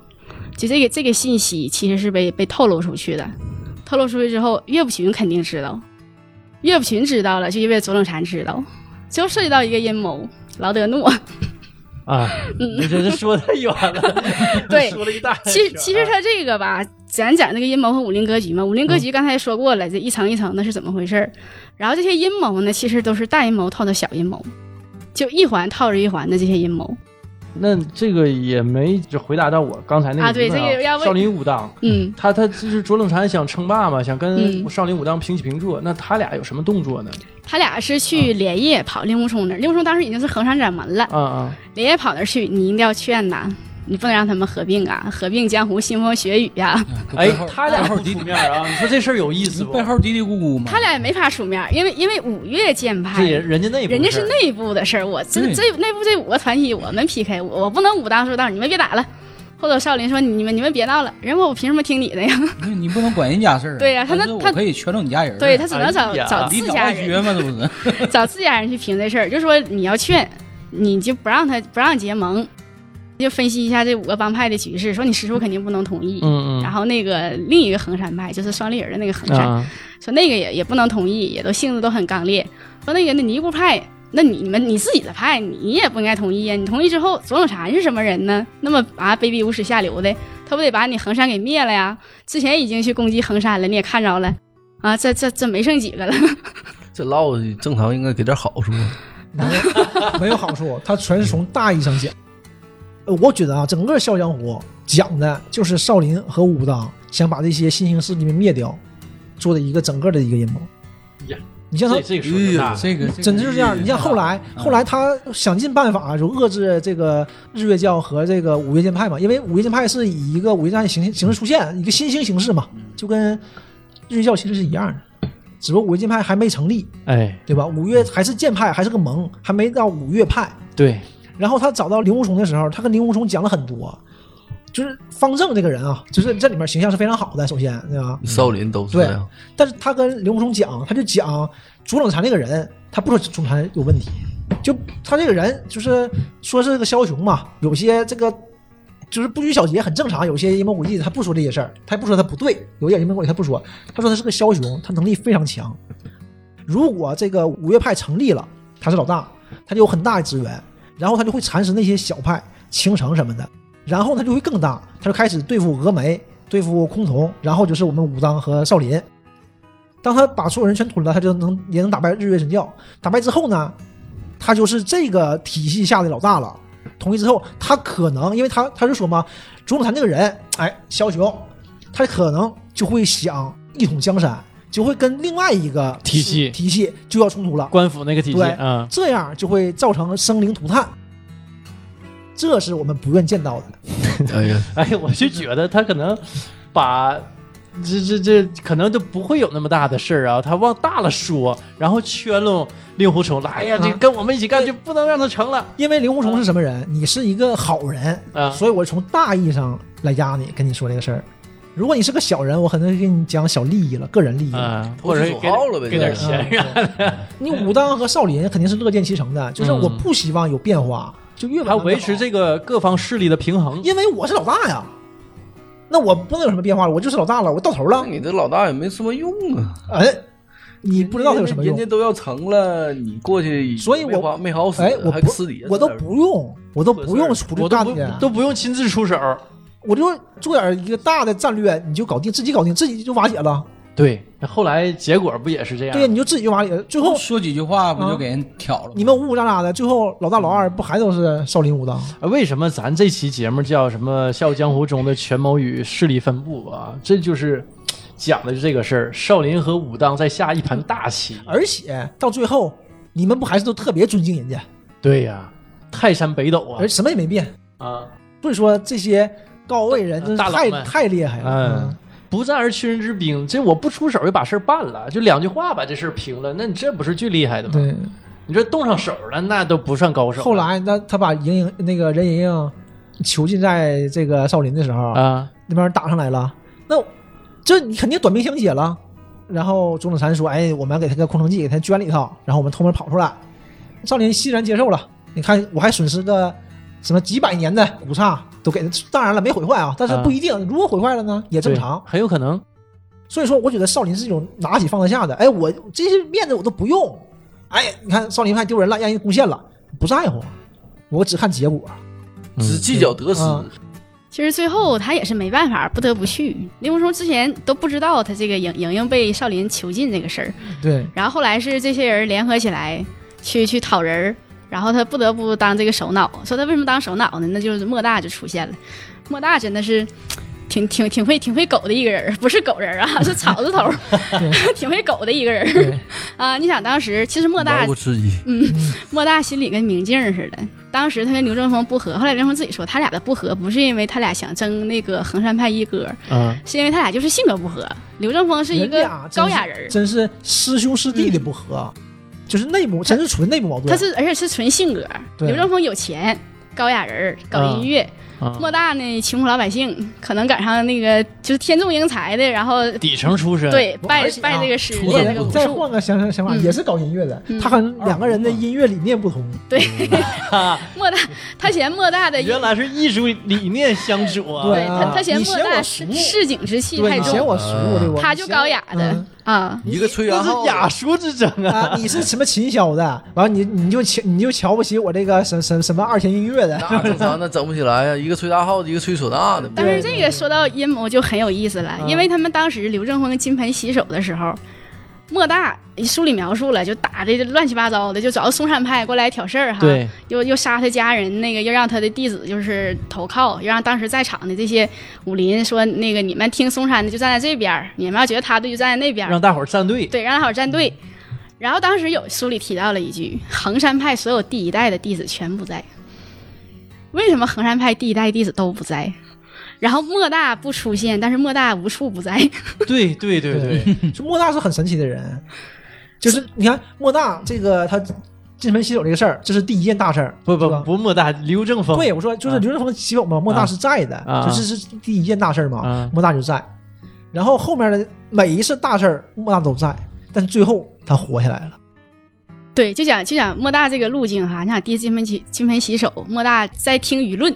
就这个这个信息其实是被被透露出去的，透露出去之后，岳不群肯定知道，岳不群知道了，就因为左冷禅知道，就涉及到一个阴谋，劳德诺。
啊，[laughs] 你这是说太远了，
嗯对
说了一大
其实其实他这个吧，咱讲那个阴谋和武林格局嘛，武林格局刚才说过了，这一层一层的是怎么回事儿？然后这些阴谋呢，其实都是大阴谋套的小阴谋，就一环套着一环的这些阴谋。
那这个也没就回答到我刚才那个
啊对
疑问
这个要问
少林武当，
嗯，
他他就是卓冷禅想称霸嘛，想跟
嗯。
少林武当平起平坐，那他俩有什么动作呢？
他俩是去连夜跑令狐冲那儿，令狐冲当时已经是衡山掌门了，
啊啊，
连夜跑那儿去，你一定要劝呐。你不能让他们合并啊！合并江湖，腥风血雨呀、
哎他俩不
背后嘀
出面啊？你说这事儿有意思不？
背后嘀嘀咕咕吗。
他俩也没法出面，因为因为五岳剑派
这人家内部
人家是内部的事儿，我这这内部这五个团体我们 PK，我我不能武当说道，你们别打了，或者少林说你们你们别闹了，人我我凭什么听你的呀？
你不能管人家事儿啊。
对呀他那他
可以劝动你家人儿。
对他只能找、
哎
找自家人，
嘛，这不是？[laughs]
找自家人去评这事儿，就说你要劝，你就不让他不让结盟，就分析一下这五个帮派的局势，说你师叔肯定不能同意。
嗯嗯，
然后那个另一个衡山派就是双立人的那个衡山，
啊，
说那个也也不能同意，也都性子都很刚烈。说那个那尼姑派，那你你们你自己的派，你也不应该同意呀。你同意之后，左冷禅是什么人呢？那么啊，卑鄙无耻下流的，他不得把你衡山给灭了呀？之前已经去攻击衡山了，你也看着了啊，这这这没剩几个了。
这唠正常应该给点好处啊。
没有好处，他全是从大义上讲。呃我觉得啊，整个《笑傲江湖》讲的就是少林和武当想把这些新兴势力们灭掉，做的一个整个的一个阴谋。呀你像他
这这个说的大，
这个真的
就是这样。你像后来，
嗯
后来他想尽办法就遏制这个日月教和这个五岳剑派嘛，因为五岳剑派是以一个五岳剑派形形式出现，一个新兴形式嘛，就跟日月教其实是一样的，只不过五岳剑派还没成立，
哎，
对吧？五岳还是剑派，还是个盟，还没到五岳派。
对，
然后他找到令狐冲的时候，他跟令狐冲讲了很多，就是方正这个人啊，就是这里面形象是非常好的，首先对吧？
少林都是这样，
但是他跟令狐冲讲，他就讲左冷禅这个人，他不说左冷禅有问题，就他这个人就是说是个枭雄嘛，有些这个就是不拘小节很正常，有些阴谋诡计他不说这些事儿，他也不说他不对，有些阴谋诡计他不说，他说他是个枭雄，他能力非常强。如果这个五岳派成立了，他是老大，他就有很大的资源，然后他就会蚕食那些小派、青城什么的，然后他就会更大，他就开始对付峨眉、对付崆峒，然后就是我们武当和少林。当他把所有人全吞了，他就能也能打败日月神教。打败之后呢，他就是这个体系下的老大了。统一之后，他可能因为他他就说嘛，左冷禅这个人，哎，枭雄，他可能就会想一统江山，就会跟另外一个
体系
体系就要冲突了。
官府那个体系
这样就会造成生灵涂炭，这是我们不愿见到的。[laughs]
哎呀，[laughs]
哎，我就觉得他可能把这这这可能就不会有那么大的事儿啊，他往大了说，然后圈拢令狐冲来。哎呀，这
啊
跟我们一起干就不能让他成了
因为令狐冲是什么人？你是一个好人，
啊！
所以我从大义上来压你，跟你说这个事儿。如果你是个小人，我可能会跟你讲小利益了，个人利益了。
啊，或者
投其
给
所好了呗
给点钱
啥
的，[laughs]
你武当和少林肯定是乐见其成的，就是
嗯
我不希望有变化，就越还
维持这个各方势力的平衡。
因为我是老大呀，那我不能有什么变化了，我就是老大了，我到头了
那。你这老大也没什么用啊。
哎，你不知道他有什么用
人家？都要成了，你过去
所以我
没好没好使，
哎，我
还
不
私底下
我都不用，我都不用出去
我都不
干去，
都不用亲自出手。
我就做点一个大的战略，你就搞定，自己搞定，自己就瓦解了。
对，后来结果不也是这样？
对呀，你就自己就瓦解了。最后
说几句话不
啊
就给人挑了吗？
你们呜呜喳喳的，最后老大老二不还都是少林武当？
啊为什么咱这期节目叫什么《笑傲江湖》中的权谋与势力分布啊？这就是讲的就这个事儿。少林和武当在下一盘大棋。
而且到最后，你们不还是都特别尊敬人家，
对呀，泰山北斗啊
而什么也没变。
啊，
所以说这些高位人真是太
大佬们
太厉害了。
嗯，不战而屈人之兵，这我不出手就把事儿办了，就两句话把这事儿平了，那你这不是最厉害的吗？
对。
你这动上手了，那都不算高手。
后来那他把莹莹那个任盈盈囚禁在这个少林的时候，
啊，
那帮人打上来了，那这你肯定短兵相接了。然后钟子禅说：“哎，我们给他个空城计，给他圈里头，然后我们偷摸跑出来。”少林欣然接受了。你看，我还损失个什么几百年的古刹都给他，当然了，没毁坏啊，但是不一定，如果毁坏了呢，也正常。
很有可能。
所以说，我觉得少林是一种拿起放得下的。哎，我这些面子我都不用。哎，你看少林派丢人了，让人攻陷了，不在乎，我只看结果。
只计较得失。
嗯
其实最后他也是没办法，不得不去。令狐冲之前都不知道他这个莹莹莹被少林囚禁这个事儿，
对，
然后后来是这些人联合起来去去讨人儿，然后他不得不当这个首脑。说他为什么当首脑呢？那就是莫大就出现了。莫大真的是挺挺挺会挺会狗的一个人，不是狗人啊，是草字头，挺会狗的一个人 [laughs] [laughs] [laughs] 啊。你想当时其实莫大
毛不吃鸡，
莫大心里跟明镜似的。当时他跟刘正风不和，后来刘正风自己说，他俩的不和不是因为他俩想争那个衡山派一哥，
嗯，
是因为他俩就是性格不合。刘正风是一个高雅人儿，
真是师兄师弟的不和，就是内部，真是纯内部矛盾。
他是而且是纯性格。
对
刘正风有钱，高雅人儿，搞音乐；
啊
莫大呢，穷苦老百姓，可能赶上那个就是天纵英才的，然后
底层出身。，
对拜拜这个师，
除
练这个武术。
再换个想想想法，
嗯
也是搞音乐的，
嗯
他和两个人的音乐理念不同。
对，[laughs] 莫大他嫌莫大的 [laughs]
原来是艺术理念相左啊。
对啊
他他嫌莫大市市井之气太重，
你嫌我俗，
他就高雅的
嗯
啊。
一个吹
这是，雅俗之争啊！
啊，你是什么秦箫的？完了你你就瞧你就瞧不起我这个什什什么二泉音乐的？
那正常，那整不起来呀。[laughs] 一个吹大号的，一个吹唢呐的，
但是这个说到阴谋就很有意思了，
嗯
因为他们当时刘正风金盆洗手的时候，莫大书里描述了，就打的乱七八糟的，就找嵩山派过来挑事儿哈，又又杀他家人，那个又让他的弟子就是投靠，又让当时在场的这些武林说那个你们听嵩山的就站在这边，你们要觉得他对就站在那边，
让大伙儿站队。
对，让大伙儿站队。然后当时有书里提到了一句，衡山派所有第一代的弟子全不在。为什么衡山派第一代弟子都不在？然后莫大不出现，但是莫大无处不在。[laughs]
对对对对，
就莫大是很神奇的人，就是你看莫大这个他金盆洗手这个事儿，这是第一件大事儿，
不不不莫大，刘正风，
对，我说就是刘正风洗手嘛，莫大是在的，
啊。
就是是第一件大事儿嘛，
啊。
莫大就在。然后后面的每一次大事儿，莫大都在，但是最后他活下来了。
对，就讲就讲莫大这个路径哈，你想第一次金盆洗金盆洗手，莫大在听舆论，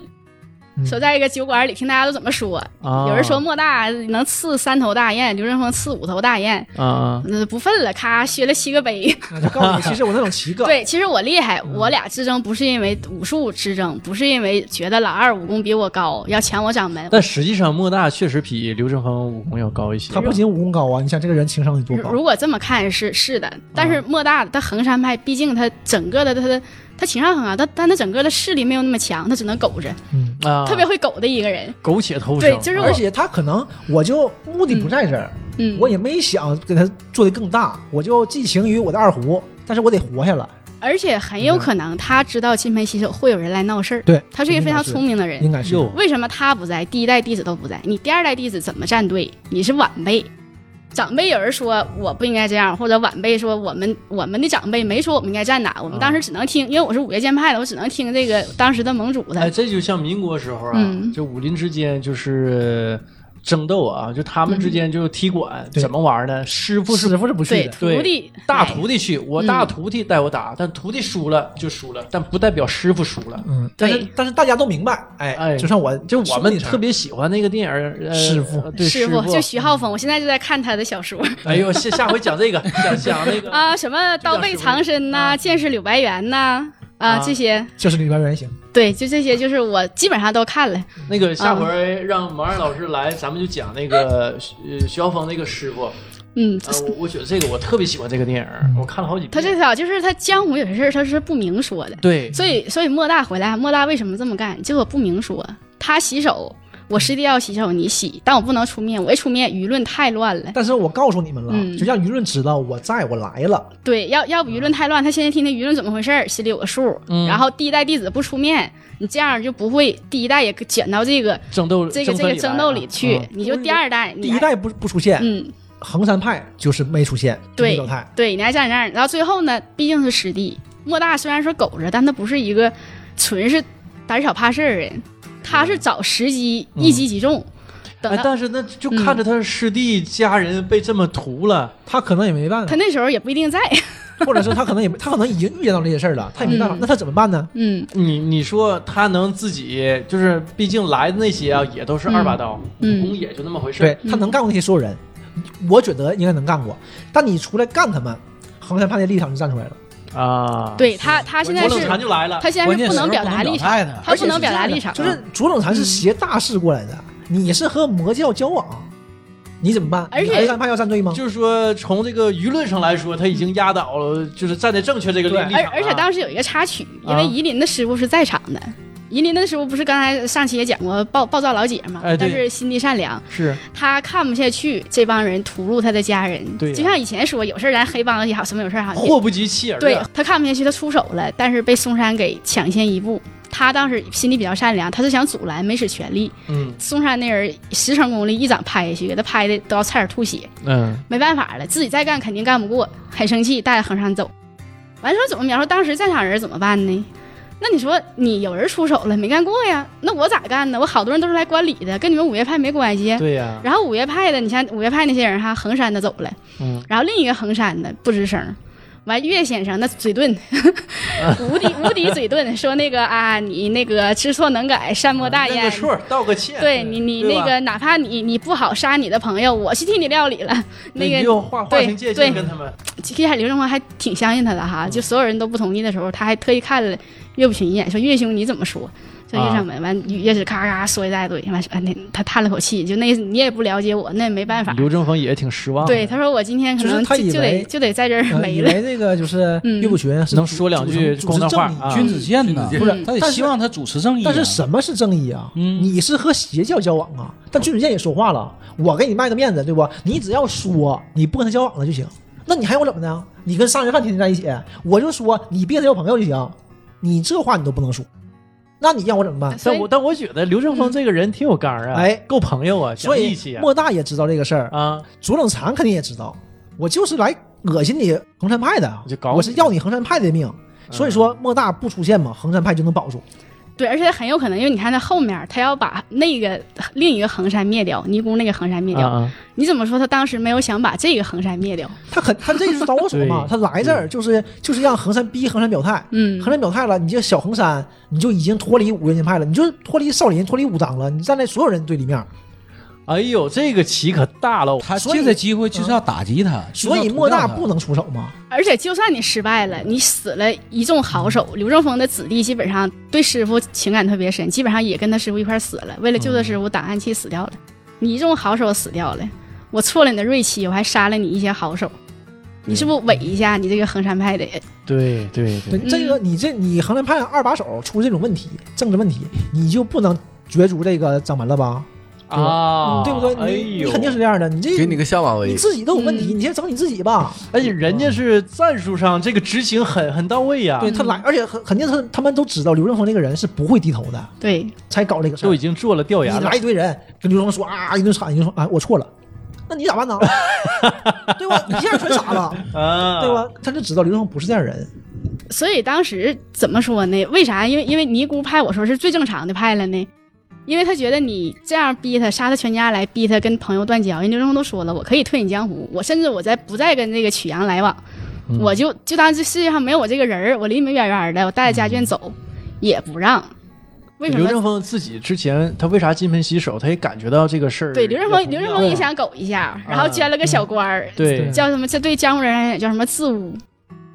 嗯
说在一个酒馆里听大家都怎么说，
啊，
有人说莫大能刺三头大雁，刘振峰刺五头大雁，
啊啊，
那不忿了，咔削了七个杯。
那就告诉你，[laughs] 其实我那种七个，
对，其实我厉害，
嗯
我俩之争不是因为武术之争，不是因为觉得老二武功比我高要抢我掌门。
但实际上莫大确实比刘正峰武功要高一些。
他不仅武功高啊，你想这个人情商有多高？
如果这么看是是的，但是莫大他衡山派，毕竟他整个的他的他情商很高，他但他整个的势力没有那么强，他只能苟着，
嗯，
啊，
特别会苟的一个人。
苟且偷生，
对就是
而且他可能我就目的不在这儿，
嗯，
我也没想给他做的更大，我就寄情于我的二胡，但是我得活下来。
而且很有可能他知道金盆洗手会有人来闹事儿，
对
他是一个非常聪明的人。
应该是
为什么他不在？第一代弟子都不在，你第二代弟子怎么站队？你是晚辈，长辈有人说我不应该这样，或者晚辈说我们我们的长辈没说我们应该站哪，我们当时只能听，因为我是五岳剑派的，我只能听这个当时的盟主的。
哎，这就像民国时候啊，
嗯
就武林之间就是争斗啊，就他们之间就踢馆，
对。
怎么玩呢？师傅是
师傅是不去的，
对
徒弟
大
哎
徒弟去，我大徒弟带我打，但徒弟输了就输了，但不代表师傅输了。
嗯，但是但是大家都明白，哎，
哎。
就像我
就我们特
别
别喜欢那个电影
师傅。
呃对
师
傅
傅。就徐浩峰，我现在就在看他的小说。
哎呦，下下回讲这个，讲讲那个。[laughs]
啊，什么刀背藏身呐、
啊
剑士柳白猿呐啊
啊
这些，
就是里边原型，
对，就这些，就是我基本上都看了。
那个下回让王二老师来，咱们就讲那个呃徐浩峰那个师傅。
嗯，
啊，我我觉得这个我特别喜欢这个电影，我看了好几遍。
他这条就是他江湖有些事儿他是不明说的，
对
所以所以莫大回来，莫大为什么这么干？结果不明说，他洗手，我师弟要洗手，你洗，但我不能出面，我一出面舆论太乱了。
但是我告诉你们了，
嗯
就让舆论知道我在我来了，
对，要要不舆论太乱，他现在听听舆论怎么回事儿，心里有个数。
嗯
然后第一代弟子不出面，你这样就不会第一代也卷到这个
争斗
这个这个争斗里去，
嗯
你就第二代，
第一代不不出现，
嗯。
衡山派就是没出现，
对，对，你还站这样，然后最后呢，毕竟是师弟，莫大虽然说苟着，但他不是一个纯是胆小怕事儿的人，他是找时机一击即中。等
哎，但是那就看着他师弟家人被这么屠了，
他可能也没办法，
他那时候也不一定在，[laughs]
或者是他可能也他可能已经预见到这些事儿了，他也没办法，
嗯。
那他怎么办呢？
嗯。
你你说他能自己就是，毕竟来的那些啊，也都是二把刀，
嗯。
武功也就那么回事
对
儿。
他能干过那些所有人，我觉得应该能干过，但你出来干他们，衡山派的立场就站出来了。
啊，
对他他现在
左冷
是
禅就来了，
他现在
关键
是不能表达立场，他不能表达立场，
就是左冷禅是携大势过来的，你是和魔教交往，你怎么办？
而且
衡山派要站队吗？
就是说从这个舆论上来说，他已经压倒了，就是站在正确这个立
对
立场
而而且当时有一个插曲，因为
啊
夷陵的师傅是在场的。夷陵那时候不是刚才上期也讲过暴暴躁老姐嘛，
哎
但是心地善良，
是
他看不下去这帮人屠戮他的家人，
对呀
就像以前说有事儿咱黑帮也好，什么有事儿好，
祸不及妻儿啊。
对他看不下去，他出手了，但是被嵩山给抢先一步。他当时心里比较善良，他是想阻拦，没使全力。
嗯
嵩山那人十成功力一掌拍下去，给他拍的都要差点吐血，
嗯
没办法了，自己再干肯定干不过，很生气，带着衡山走。完说怎么描述当时在场人怎么办呢？那你说你有人出手了没干过呀？那我咋干呢？我好多人都是来观礼的，跟你们五岳派没关系。
对呀，
然后五岳派的，你像五岳派那些人哈，衡山的走了，
嗯
然后另一个衡山的不吱声。完，岳先生那嘴遁，[laughs] 无敌无敌嘴遁，说那个啊，你那个知错能改，善莫大焉
认个。错，道个歉。
对你，你那个哪怕你你不好杀你的朋友，我去替你料理了。那个对对
限跟他们。
一开始刘正华还挺相信他的哈，就所有人都不同意的时候，他还特意看了岳不群一眼，说岳兄你怎么说？就岳掌门完，岳是咔咔说一大堆，完说那他叹了口气，就那你也不了解我，那也没办法。
刘正风也挺失望的。
对，他说我今天可能
就
得就得在这儿
呃
没了。
以为这个就是 [laughs]
嗯
岳不群
能说两句
主
公道话啊
君子剑
呢？
不是
他得希望他主持正义啊。
但是什么是正义啊？
嗯
你是和邪教交往啊，但君子剑也说话了，我给你卖个面子，对不？你只要说你不跟他交往了就行。那你还要我怎么的？你跟杀人犯天天在一起，我就说你别交朋友就行，你这话你都不能说，那你让我怎么办？
但我但我觉得刘正风这个人挺有肝儿啊，
哎
够朋友啊，
所以
讲义气啊
莫大也知道这个事儿，
啊，
左冷禅肯定也知道，我就是来恶心你衡山派的啊
就搞，
我是要你衡山派的命。所以说莫大不出现嘛，衡山派就能保住。
对，而且很有可能，因为你看他后面，他要把那个另一个衡山灭掉，尼姑那个衡山灭掉。
啊
你怎么说他当时没有想把这个衡山灭掉？
他很他这就是导火索嘛，他来这儿就是就是让衡山逼衡山表态，
嗯
衡山表态了，你这小衡山你就已经脱离五岳剑派了，你就脱离少林，脱离武当了，你站在所有人对立面，
哎呦，这个棋可大了，
他
所以
借这机会就是要打击他，
所以莫大不能出手吗。
而且就算你失败了，你死了一众好手，刘正风的子弟基本上对师傅情感特别深，基本上也跟他师傅一块儿死了，为了救他师傅挡暗器死掉了。你一众好手死掉了，我挫了你的锐气，我还杀了你一些好手，你是不是伪一下你这个衡山派的人？
对对
对，这个你这你衡山派二把手出这种问题，政治问题，你就不能角逐这个掌门了吧？
啊，
对不对？
哎
你肯定是这样的，你这
给你个下马威
你，自己都有问题，
嗯
你先整你自己吧。
而且人家是战术上这个执行很很到位呀，
对他来，而且很肯定是他们都知道刘正峰这个人是不会低头的，
对，
才搞这个事儿
都已。经做了调研了
来，一堆人跟刘正风说啊，一顿喊，一顿说啊，我错了，那你咋办呢？[laughs] 对吧？你现在全傻了，
啊，
对？吧？他就知道刘正风不是这样人。
所以当时怎么说呢？为啥？因为因为尼姑派我说是最正常的派了呢？因为他觉得你这样逼他杀他全家来逼他跟朋友断交，人刘正风都说了，我可以退你江湖，我甚至我再不再跟这个曲阳来往，
嗯
我就就当这世界上没有我这个人儿，我离你们远远的，我带着家眷走，也不让。为什么？
刘正风自己之前他为啥金盆洗手？他也感觉到这个事儿。
对刘正风，刘正风也想苟一下，然后捐了个小官儿，
对
叫什么？这对江湖人来讲叫什么自污？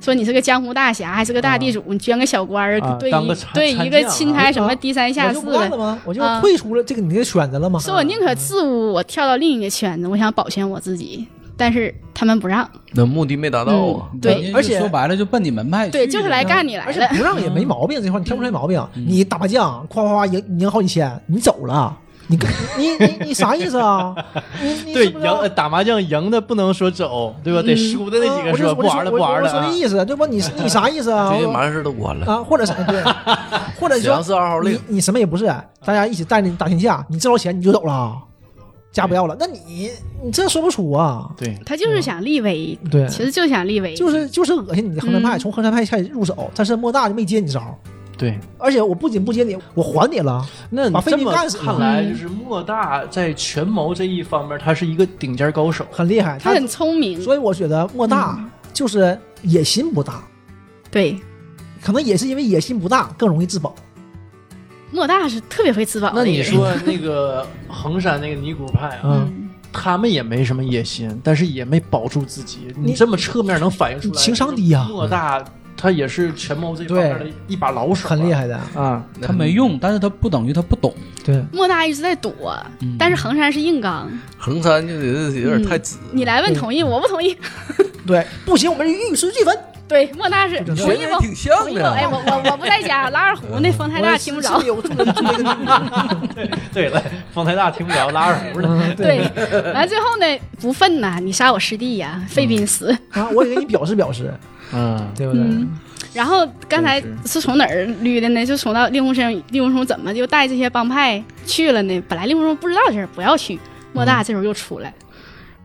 说你是个江湖大侠，还是个大地主，你捐个小官儿，
啊
对一
当个
对一个钦差什么低三下四的？
我就
啊
退出了这个你的圈子了吗？
说我宁可自污，我跳到另一个圈子，我想保全我自己，但是他们不让，
那目的没达到啊。
嗯对
而且
说白了就奔你门派去
对，就是来干你来
而且。不让也没毛病，这话你挑不出来毛病。你打麻将，夸夸夸赢赢好几千，你走了，你你你你啥意思啊？你你
对
是不是
赢呃打麻将赢的不能说走，对吧？得
嗯
输的那几个
我就
说不玩了，不玩了啊
我说这。意思，对吧？你你啥意思啊？
最近马上事都关了，
啊，或者是对，[laughs] 或者说你
令，
你什么也不是，大家一起带你打天下，你挣着钱你就走了，家不要了，那你你这说不出啊？
对，
他就是想立威，
对，
其实就想立威，
就是就是恶心你的衡山派，
嗯
从衡山派开始入手，但是莫大就没接你招，
对，
而且我不仅不接你，我还你了。
那
把费
这么
劲干
看来，
嗯
就是莫大在权谋这一方面，他是一个顶尖高手。
很厉害，
他很聪明，
所以我觉得莫大
嗯
就是野心不大，
对。
可能也是因为野心不大，更容易自保。
莫大是特别会自保
那你说那个衡山那个尼姑派啊，
嗯，
他们也没什么野心，但是也没保住自己。你
你
这么侧面能反映出来，
情商低呀
莫大他也是权谋这方面的一把老手啊，
很厉害的。
啊。
他没用，但是他不等于他不懂。
对，
莫大一直在躲，
嗯
但是衡山是硬刚，
衡山就有点有点太直。
你来问同意，我不同意。[laughs]
对，不行，我们玉石俱焚。
对，莫大是
就
同意不？
挺像
同意不？哎，我我我不在家，[laughs] 拉二胡那风太大听不着。[laughs]
对了，风太大听不着，拉二胡呢。
嗯
对，完最后呢，不忿呐，你杀我师弟呀，费斌死。
啊，我也给你表示表示，
嗯，
对不对？
嗯然后刚才是从哪儿捋的呢？就从到令狐冲，令狐冲怎么就带这些帮派去了呢？本来令狐冲不知道这事儿，不要去。莫大这时候又出来，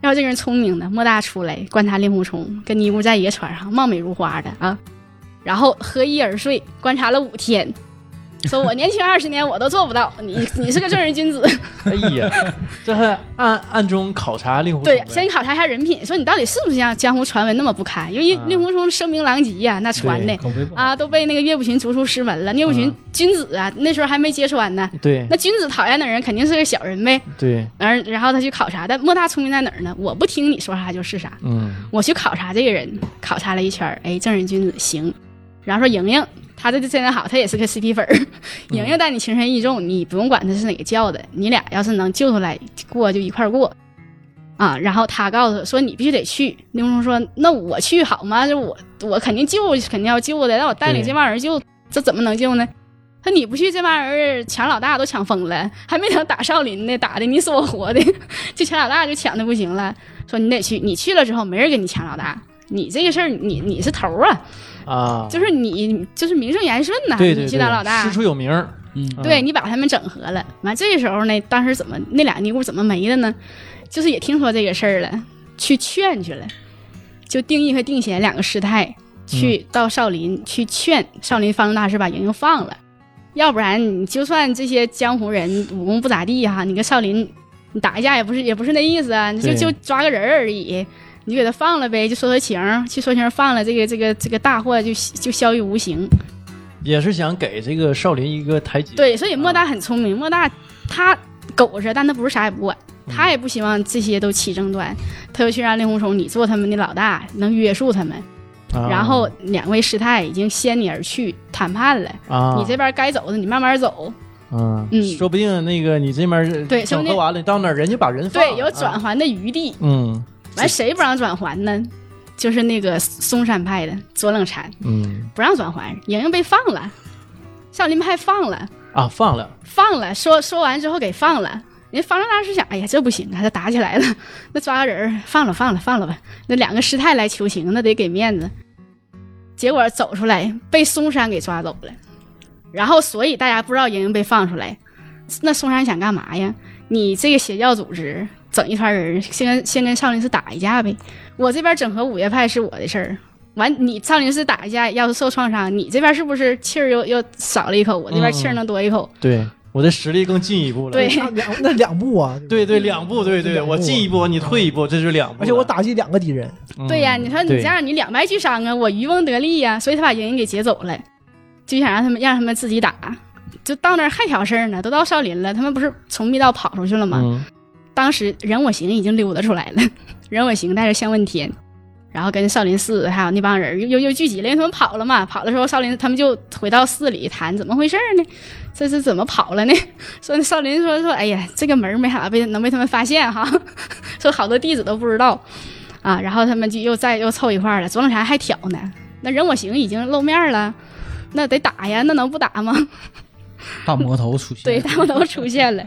要这个人聪明的，莫大出来观察令狐冲，跟尼姑在一个船上，貌美如花的啊，然后合衣而睡，观察了五天。说我年轻二十年我都做不到，你你是个正人君子。[laughs]
哎呀，这还暗暗中考察令狐冲
对，先考察一下人品，说你到底是不是像江湖传闻那么不堪？因为
啊
令狐冲声名狼藉呀、那传的。啊，都被那个岳不群逐出师门了。岳不群
啊
君子啊，那时候还没揭穿呢。
对
那君子讨厌的人肯定是个小人呗。
对，
然后然后他去考察，但莫大聪明在哪儿呢？我不听你说啥就是啥，
嗯
我去考察这个人，考察了一圈，哎，正人君子行。然后说莹莹，她这真的好，他也是个 CP 粉儿。莹莹带你情深意重，你不用管他是哪个教的，你俩要是能救出来过就一块儿过。啊，然后他告诉他说你必须得去。令狐冲说那我去好吗？就我我肯定救，肯定要救的，那我带领这帮人救，这怎么能救呢？他你不去，这帮人抢老大都抢疯了，还没等打少林呢，打的你死我活的，[laughs] 就抢老大就抢的不行了。说你得去，你去了之后没人跟你抢老大，你这个事儿，你你是头儿啊，
啊，
就是你就是名正言顺呐，你去
对对对，
当老大。
师，出有名，
嗯，
对你把他们整合了。完这时候呢，当时怎么那俩尼姑怎么没的呢？就是也听说这个事儿了，去劝去了，就定义和定贤两个师太去到少林、去劝少林方丈大师把莹莹放了，要不然你就算这些江湖人武功不咋地哈，你跟少林你打一架也不是也不是那意思啊，你就就抓个人而已。你就给他放了呗，就说说情儿，去说情儿放了，这个这个这个大祸就就消于无形。
也是想给这个少林一个台阶。
对，所以莫大很聪明，莫大他狗着，但他不是啥也不管，他也不希望这些都起争端，他就去让令狐冲你做他们的老大，能约束他们。
啊，
然后两位师太已经先你而去谈判了，
啊，
你这边该走的你慢慢走，
嗯
嗯
说不定那个你这边
对说
完了，到那儿人家把人放
对，有转，圜的余地。
啊嗯
完谁不让转环呢？就是那个嵩山派的左冷禅
嗯
不让转环，莹莹被放了，少林派放了。
啊放了，
放了，说说完之后给放了。人方丈大师想，哎呀，这不行啊，这打起来了，那抓个人儿放了，放了，放了吧。那两个师太来求情，那得给面子。结果走出来被嵩山给抓走了，然后所以大家不知道莹莹被放出来。那嵩山想干嘛呀？你这个邪教组织整一团人，先跟先跟少林寺打一架呗。我这边整合五岳派是我的事儿，完你少林寺打一架，要是受创伤，你这边是不是气儿又又少了一口？我这边气儿能多一口？
对我的实力更进一步了。
对
那两那两步啊，
对对，两步，对对，我进一步，你退一步，这就是两步。
而且我打击两个敌人，
嗯，
对呀，你说你这样你两败俱伤啊，我渔翁得利呀，所以他把莹莹给劫走了，就想让他们让他们自己打，就到那儿还挑事儿呢，都到少林了，他们不是从密道跑出去了吗？
嗯
当时任我行已经溜达出来了，[laughs] 任我行带着向问天，然后跟少林寺还有那帮人又又又聚集了，因为他们跑了嘛，跑的时候少林他们就回到寺里谈怎么回事呢？这是怎么跑了呢？[laughs] 说少林说说，哎呀，这个门没啥被能被他们发现哈，[laughs] 说好多弟子都不知道啊，然后他们就又再又凑一块儿了，左冷禅还挑呢，那任我行已经露面了，那得打呀，那能不打吗？
大魔头出现，
对，大魔头出现了，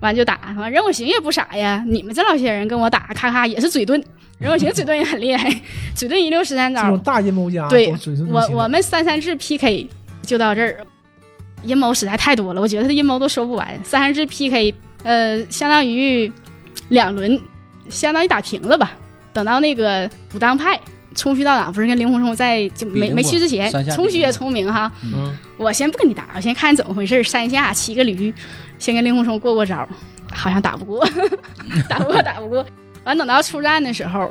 完就打，完任我行也不傻呀，你们这老些人跟我打，咔咔也是嘴遁，任我行嘴遁也很厉害，[laughs] 嘴遁一溜十三招
这种，大阴谋家
对我我们三三制 PK 就到这儿，阴谋实在太多了，我觉得他的阴谋都说不完。三三制 PK，呃，相当于两轮，相当于打平了吧。等到那个武当派冲虚道长不是跟令狐冲在就没没去之前，冲虚也聪明哈。
嗯
我先不跟你打，我先看怎么回事。山下骑个驴，先跟令狐冲过过招，好像打不过，[laughs] 打不过，打不过。完等到出战的时候，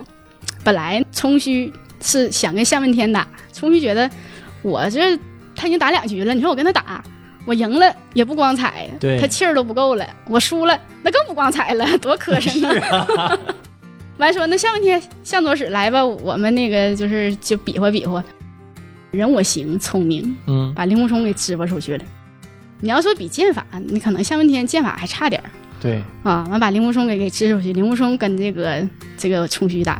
本来冲虚是想跟向问天打，冲虚觉得我这他已经打两局了，你说我跟他打，我赢了也不光彩，
对
他气儿都不够了，我输了那更不光彩了，[laughs] 多磕碜呢。[laughs] 完说那向问天向左使来吧，我们那个就是就比划比划。人我行，聪明，
嗯
把令狐冲给支巴出去了。你要说比剑法，你可能向问天剑法还差点儿
对，
啊，完把令狐冲给给支出去。令狐冲跟这个这个冲虚打，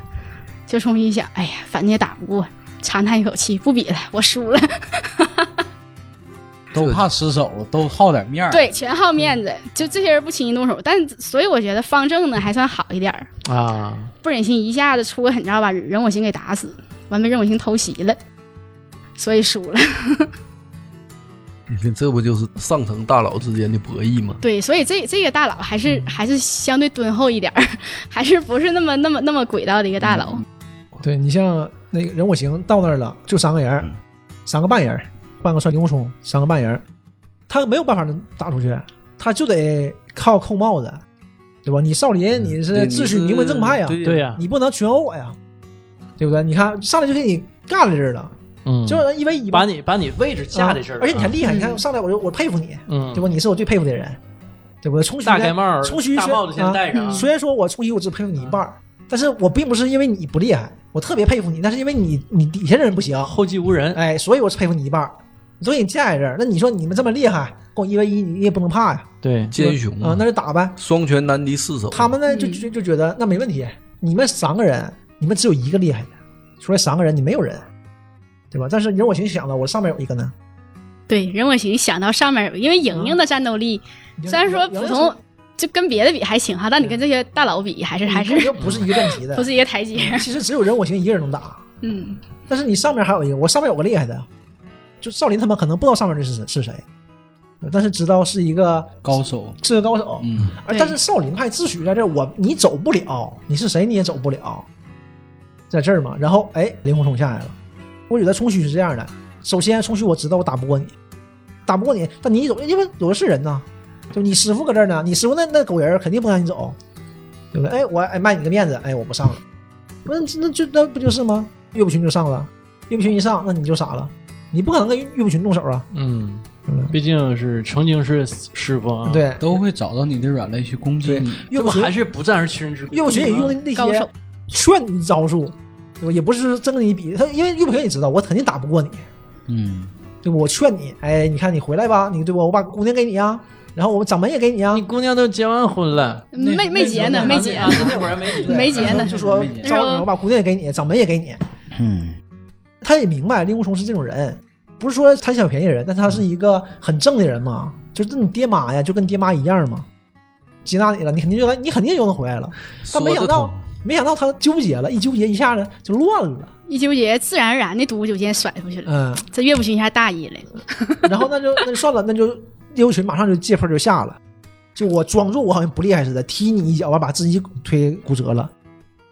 就冲虚一想，哎呀，反正也打不过，长叹一口气，不比了，我输了。[laughs]
都怕失手，都好点面儿。
对，全好面子，就这些人不轻易动手。但所以我觉得方正呢还算好一点儿，
啊，
不忍心一下子出个狠招把任我行给打死，完被任我行偷袭了，所以输了。
你看这不就是上层大佬之间的博弈吗？
对，所以这这个大佬还是、还是相对敦厚一点儿，[laughs] 还是不是那么那么那么轨道的一个大佬。
对你像那个人我行到那儿了，就三个人，三个半人，半个算令狐冲，三个半人，他没有办法能打出去，他就得靠扣帽子，对吧？你少林你是
对
秩序名门正派呀，
对呀，
你不能群殴我呀，对不对？你看上来就给你干在这儿了，
嗯，
就是一 v 一
把，你把你位置架在这儿了，
而且你还厉害，
嗯。
你看上来我就我佩服你，
嗯，
对吧？你是我最佩服的人，对不对？冲虚
大盖帽儿，
冲虚
大帽子先戴上
虽然说我冲虚我只佩服你一半儿，但是我并不是因为你不厉害，我特别佩服你，但是因为你你底下的人不行，
后继无人，
哎，所以我是佩服你一半儿。你都给你架在这儿，那你说你们这么厉害，跟我一 v 一，你也不能怕呀，
对，
奸雄
啊，那就打呗。
双拳难敌四手。
他们呢就
嗯
就就觉得那没问题，你们三个人，你们只有一个厉害的，除了三个人你没有人，对吧？但是任我行想了，我上面有一个呢，
对，任我行想到上面有，因为莹莹的战斗力虽然说普通，就跟别的比还行哈，但你跟这些大佬比还是还是
就不是一个等级的 [laughs]
不。是一个台阶。
其实只有任我行一个人能打，[laughs]
嗯，
但是你上面还有一个，我上面有个厉害的，就少林他们可能不知道上面这是是谁，但是知道是一个
高手，
是个高手。
嗯，
但是少林派自诩在这儿，我你走不了，你是谁你也走不了，在这儿嘛。然后哎，令狐冲下来了。我觉得冲虚是这样的，首先冲虚我知道我打不过你，打不过你，但你一走，因为有的是人呐，就你师傅搁这儿呢，你师傅那那狗人肯定不让你走，对不对？哎，我哎卖你个面子，哎我不上了，那那就那不就是吗？岳不群就上了，岳不群一上，那你就傻了，你不可能跟岳不群动手啊，
嗯，
嗯，
毕竟是曾经是师傅啊，，
对，
都会找到你的软肋去攻击你。
岳不群
还是不战而屈人之兵？
岳不群也用的那些劝你招数，对吧？也不是真跟你比，他因为玉不群也知道我肯定打不过你，
嗯，
对吧？我劝你，哎，你看你回来吧，你对吧？我把姑娘给你啊，然后我掌门也给你啊
你，姑娘都结完婚了，
没没结呢，没结
啊，那会儿没结
没结呢 [laughs]
就说
没结
招你，我把姑娘也给你，掌门也给你。
嗯，
他也明白令狐冲是这种人，不是说贪小便宜的人，但他是一个很正的人嘛，就是你爹妈呀，就跟爹妈一样嘛，接纳你了，你肯定就来，你肯定就能回来了。但没想到没想到他纠结了，一纠结一下子就乱了，
一纠结，自然而然的独孤九剑甩出去了。
嗯，
这岳不群一下大意了，[laughs]
然后那就那就算了，那就岳不群马上就借坡就下了，就我装作我好像不厉害似的，踢你一脚，完把自己腿骨折了，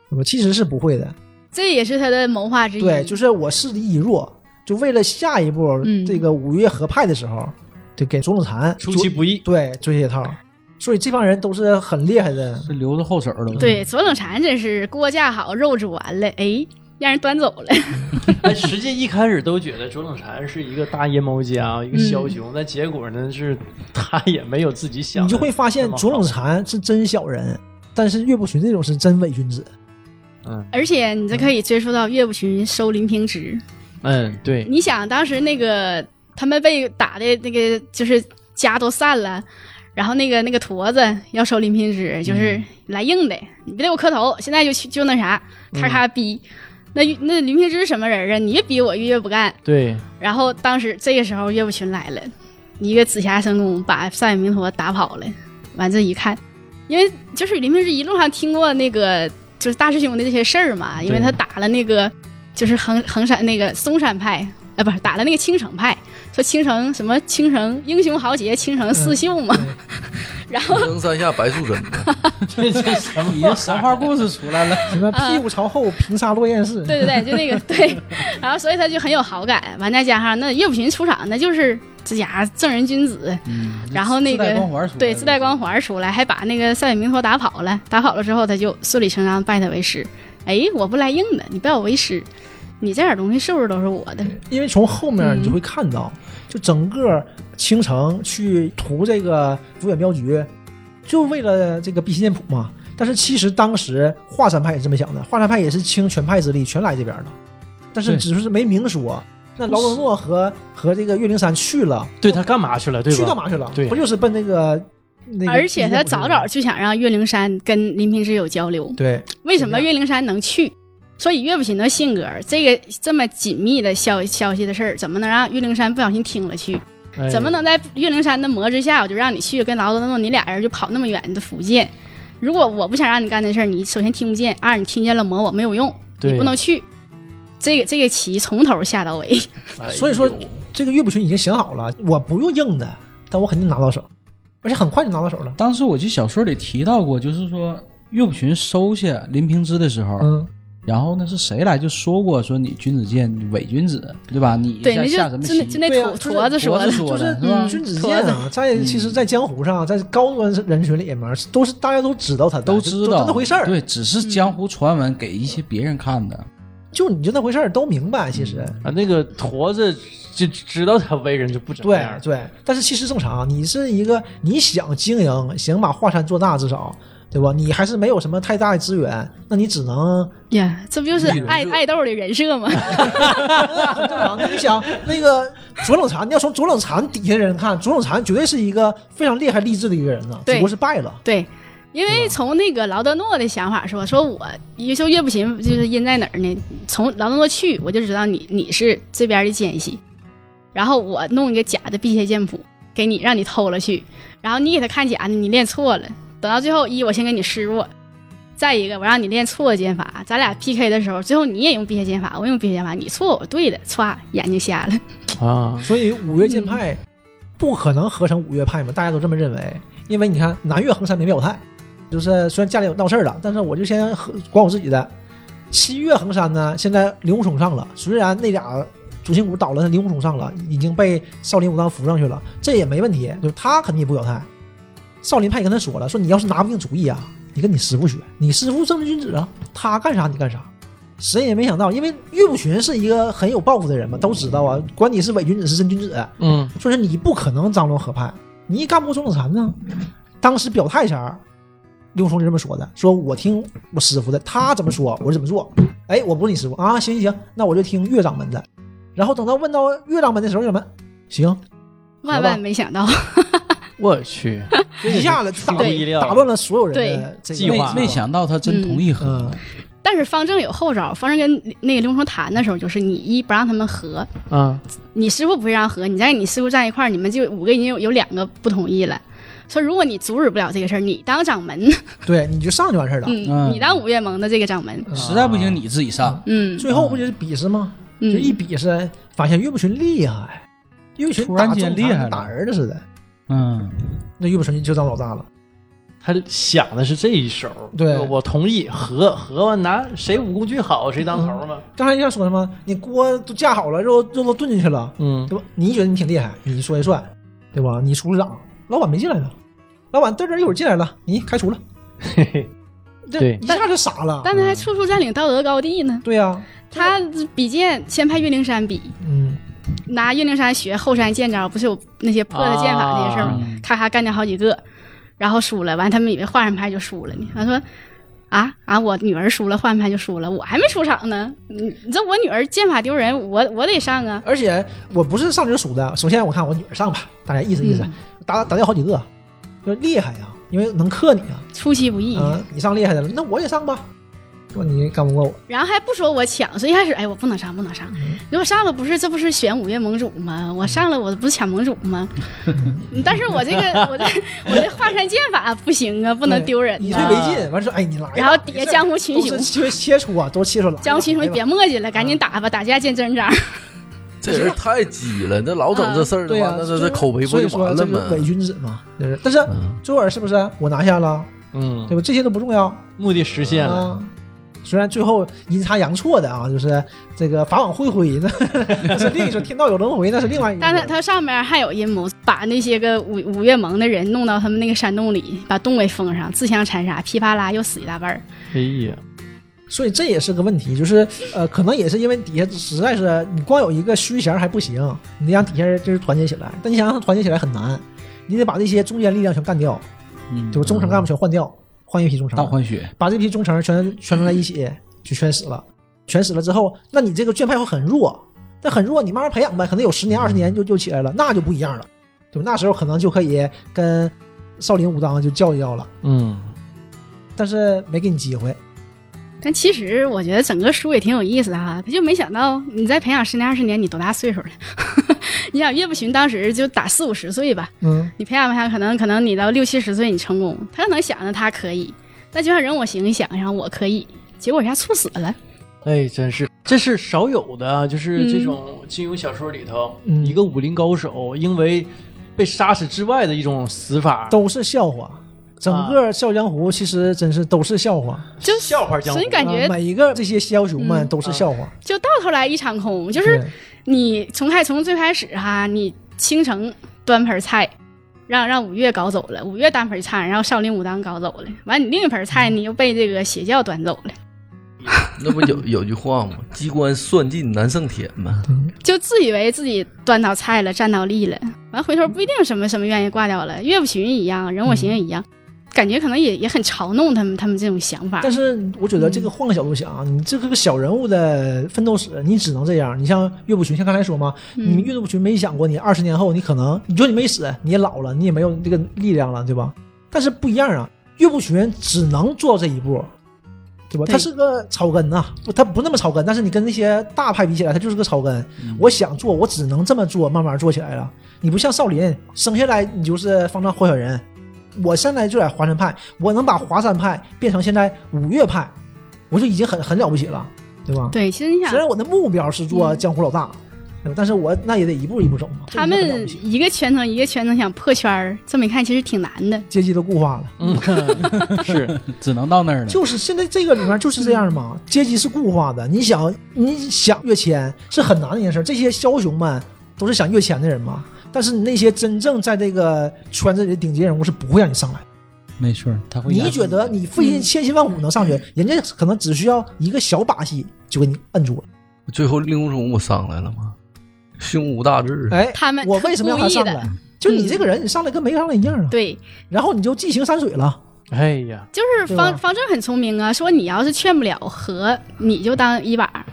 我其实是不会的，
这也是他的谋划之一。
对，就是我势力已弱，就为了下一步
嗯
这个五岳合派的时候，就给左冷禅
出其不意。
对追这套，所以这帮人都是很厉害的。
是留着后手的。
对，左冷禅真是锅架好，肉煮完了，哎，让人端走了。[laughs]
哎，实际一开始都觉得左冷禅是一个大阴谋家，一个枭雄，但结果呢是他也没有自己想
你就会发现左冷禅是真小人，但是岳不群这种是真伪君子。
嗯
而且你这可以追溯到岳不群收林平之。
嗯，对，
你想当时那个他们被打的那个就是家都散了，然后那个那个驼子要收林平之，就是来硬的，你别给我磕头，现在就去就那啥，咔咔逼。那那林平之什么人啊？你越逼我越越不干。
对，
然后当时这个时候岳不群来了，一个紫霞神功把上野明陀打跑了。完这一看，因为就是林平之一路上听过那个就是大师兄的这些事儿嘛，因为他打了那个就是衡衡山那个嵩山派，啊不是打了那个青城派，说青城什么青城英雄豪杰，青城四秀嘛。[laughs] 然后
青城山下白素贞。呢，[laughs]
这这什么？
神话故事出来了。[laughs]
什么屁股朝后平沙落雁式，
对对对，就那个对，然后所以他就很有好感，完再加上那岳不群出场，那就是这家正人君子，
嗯，
然后那个
自带光环出来了。
对自带光环出来，还把那个上野明陀打跑了，打跑了之后，他就顺理成章拜他为师。哎，我不来硬的，你拜我为师，你这点东西是不是都是我的？
因为从后面你就会看到，就整个青城去屠这个福远镖局，就为了这个辟邪剑谱嘛。但是其实当时华山派也这么想的，华山派也是倾全派之力全来这边的，但是只是没明说。那劳德诺和和这个岳灵珊去了，
对他干嘛去了？对吧？
去干嘛去了？
对
不就是奔那个那个？
而且他早早就想让岳灵珊跟林平之有交流，
对
为什么岳灵珊能去？所以岳不群的性格，这个这么紧密的消消息的事儿，怎么能让岳灵珊不小心听了去？
哎
怎么能在岳灵珊的魔之下，我就让你去跟劳德诺，你俩人就跑那么远的福建？如果我不想让你干这事儿，你首先听不见，二你听见了魔我没有用，你不能去。这个这个棋从头下到尾，
哎
所以说这个岳不群已经想好了，我不用硬的，但我肯定拿到手，而且很快就拿到手了。
当时我记得小说里提到过，就是说岳不群收下林平之的时候，
嗯，
然后呢是谁来就说过说你君子剑伪君子，对吧？你
对，那
下下什么棋
就就那就？那驼
对啊就是
驼子说的
就是君子剑啊，在其实，在江湖上，在高端人群里面，都是大家都知道他
都知道
就那回事儿，
对，只是江湖传闻给一些别人看的。
就你就那回事儿都明白，其实。
啊，那个驼子就知道他为人就不怎么
对
样。
对，但是其实正常，你是一个你想经营，想把华山做大，至少对吧？你还是没有什么太大的资源，那你只能
呀，这不就是爱爱豆的人设吗？
很正常。那你想那个左冷禅，你要从左冷禅底下的人看，左冷禅绝对是一个非常厉害励志的一个人呢，只
对
不过是败了。
对，因为从那个劳德诺的想法说，说我越秀岳不行就是阴在哪儿呢？从劳德诺去，我就知道你你是这边的奸细，然后我弄一个假的辟邪剑谱给你，让你偷了去，然后你给他看假的，你练错了，等到最后一我先给你示弱，再一个，我让你练错剑法，咱俩 PK 的时候，最后你也用辟邪剑法，我用辟邪剑法，你错我对的，歘，眼睛瞎了。
啊，
所以五岳剑派不可能合成五岳派嘛，大家都这么认为。因为你看南岳衡山没表态，就是虽然家里有闹事儿了，但是我就先和管我自己的。七岳衡山呢，现在令狐冲上了，虽然那俩主心骨倒了，令狐冲上了，已经被少林武当扶上去了，这也没问题，就是他肯定也不表态。少林派也跟他说了，说你要是拿不定主意啊，你跟你师傅学，你师傅正人君子啊，他干啥你干啥。谁也没想到，因为岳不群是一个很有抱负的人嘛，都知道啊，管你是伪君子是真君子，
嗯，
说是你不可能张罗合派，你干不过钟子禅呢。当时表态前儿，令狐冲就这么说的，说我听我师傅的，他怎么说我就怎么做。哎，我不是你师傅啊，行行行，那我就听岳掌门的。然后等到问到岳掌门的时候，岳掌门行，
万万没想到，[laughs]
我去，[laughs]
一下子打打乱了所有人的
计划
没没想到他真同意和，
嗯，
但是方正有后招，方正跟那个刘成谈的时候，就是你一不让他们和，
啊，
你师傅不会让和，你在你师傅站一块儿，你们就五个已经有有两个不同意了。说如果你阻止不了这个事儿，你当掌门，[laughs]
对，你就上就完事儿了。
嗯，
嗯。
你当五岳盟的这个掌门，
实在不行你自己上。
嗯。
最后不就是比试吗？就
嗯，
一比试，发现岳不群厉害，岳不群
突然
打钟禅
间厉害
打儿子似的，
嗯，
那岳不群就当老大了。
他想的是这一手，
对
我同意和和完拿谁武功最好谁当头嘛，
刚才一下说什么？你锅都架好了，肉肉都炖进去了，
嗯，
对吧？你觉得你挺厉害，你说一算，对吧？你厨师长，老板没进来呢，老板嘚嘚一会儿进来了，你开除了，
嘿嘿，对
一下就傻了。
但他还处处占领道德高地呢。
对呀、
他比剑先派岳灵珊比，
嗯，
拿岳灵珊学后山剑招，不是有那些破的剑法那些事儿吗？
嗯
咔咔干掉好几个，然后输了，完他们以为华山派就输了呢。他说。啊啊！我女儿输了，华山派就输了，我还没出场呢。你你这我女儿剑法丢人，我我得上啊。
而且我不是上就输的，首先我看我女儿上吧，大家意思意思，
嗯
打打掉好几个，就厉害呀，因为能克你啊，
出其不意，
啊、你上厉害的了，那我也上吧，说你干不过我，
然后还不说我抢，所以一开始哎我不能上，不能上。如果上了不是这不是选五岳盟主吗？我上了我不是抢盟主吗？[laughs] 但是我这个 [laughs] 我这我这华山剑法不行啊，不能丢人
以
呐
退为进，完事说哎你来吧，
然后底下江湖群雄
切切出啊，都切磋了，
江湖群雄，别磨叽了，赶紧打吧，打架见真章。
这人太鸡了，那老整这事儿的话，那这这口碑不
所以
就完了吗？
说这个伪君子嘛，就是，但是
嗯
最后儿是不是我拿下了，
嗯
对，吧？这些都不重要
目的实现了，
啊。虽然最后阴差阳错的啊，就是这个法网恢恢，那 [laughs] 那是另一说，天道有轮回，那是另外一个。
但他他上面还有阴谋，把那些个五五岳盟的人弄到他们那个山洞里，把洞给封上，自相残杀，噼啪啦又死一大半儿。
哎呀，
所以这也是个问题，就是呃，可能也是因为底下实在是你光有一个虚衔还不行，你得让底下人就是团结起来。但你想让他团结起来很难，你得把这些中间力量全干掉，
嗯
就是？中层干部全换掉，换一批忠诚，
大换血，
把这批忠诚全全弄在一起，就全死了。全死了之后，那你这个卷派会很弱，但很弱，你慢慢培养呗，可能有十年二十年就就起来了，那就不一样了，对吧？那时候可能就可以跟少林武当就较一较了，
嗯，
但是没给你机会。
但其实我觉得整个书也挺有意思的哈，他就没想到你再培养十年二十年，你多大岁数了？[laughs] 你想岳不群当时就打四五十岁吧，
嗯，
你培养培养，可能可能你到六七十岁你成功，他可能想着他可以，但就像人我行想想我可以，结果一下猝死了。
哎，真是，这是少有的啊，就是这
嗯
种金庸小说里头，
嗯
一个武林高手因为被杀死之外的一种死法，
都是笑话。整个《笑傲江湖》其实真是都是笑话，
就
笑话江湖
所以感觉
啊每一个这些枭雄们
嗯
都是笑话。
就到头来一场空，就是你从开从最开始哈，你倾城端盆菜，让让五岳搞走了，五岳端盆菜，然后少林武当搞走了，完你另一盆菜你又被这个邪教端走了，[laughs]
那不有有句话吗？[laughs] 机关算尽难胜天吗。
就自以为自己端到菜了，占到利了，完回头不一定什么什么愿意挂掉了。岳不群一样，任我行也一样，感觉可能也也很嘲弄他们他们这种想法。
但是我觉得这个换个角度想啊，你这个小人物的奋斗史，你只能这样。你像岳不群，像刚才说嘛，
嗯
你们岳不群没想过，你二十年后你可能，你说你没死，你也老了，你也没有这个力量了，对吧？但是不一样啊，岳不群只能做到这一步，对吧？
对
他是个草根呐、不，他不那么草根，但是你跟那些大派比起来，他就是个草根。
嗯
我想做，我只能这么做，慢慢做起来了。你不像少林，生下来你就是方丈活小人，我现在就在华山派，我能把华山派变成现在五岳派，我就已经很很了不起了，对吧？
对，其实你想
虽，然我的目标是做
嗯
江湖老大，但是我那也得一步一步走嘛。
他们一个圈层一个圈层想破圈儿，这么一看其实挺难的。
阶级都固化了，
嗯，[laughs] 是
只能到那儿了。
就是现在这个里面就是这样嘛，阶级是固化的。你想你想跃迁是很难的一件事，这些枭雄们都是想跃迁的人嘛。但是你那些真正在这个圈子里的顶级人物是不会让你上来。
没错，他会
你觉得你费尽千辛万苦能上去，人家可能只需要一个小把戏就给你摁住了。
最后令狐冲不上来了吗？胸无大志，
哎，
他们
我为什么要他上来？就你这个人，你上来跟没上来一样啊。
对，
然后你就寄情山水了。
哎呀，
就是方方正很聪明啊，说你要是劝不了和，你就当一把，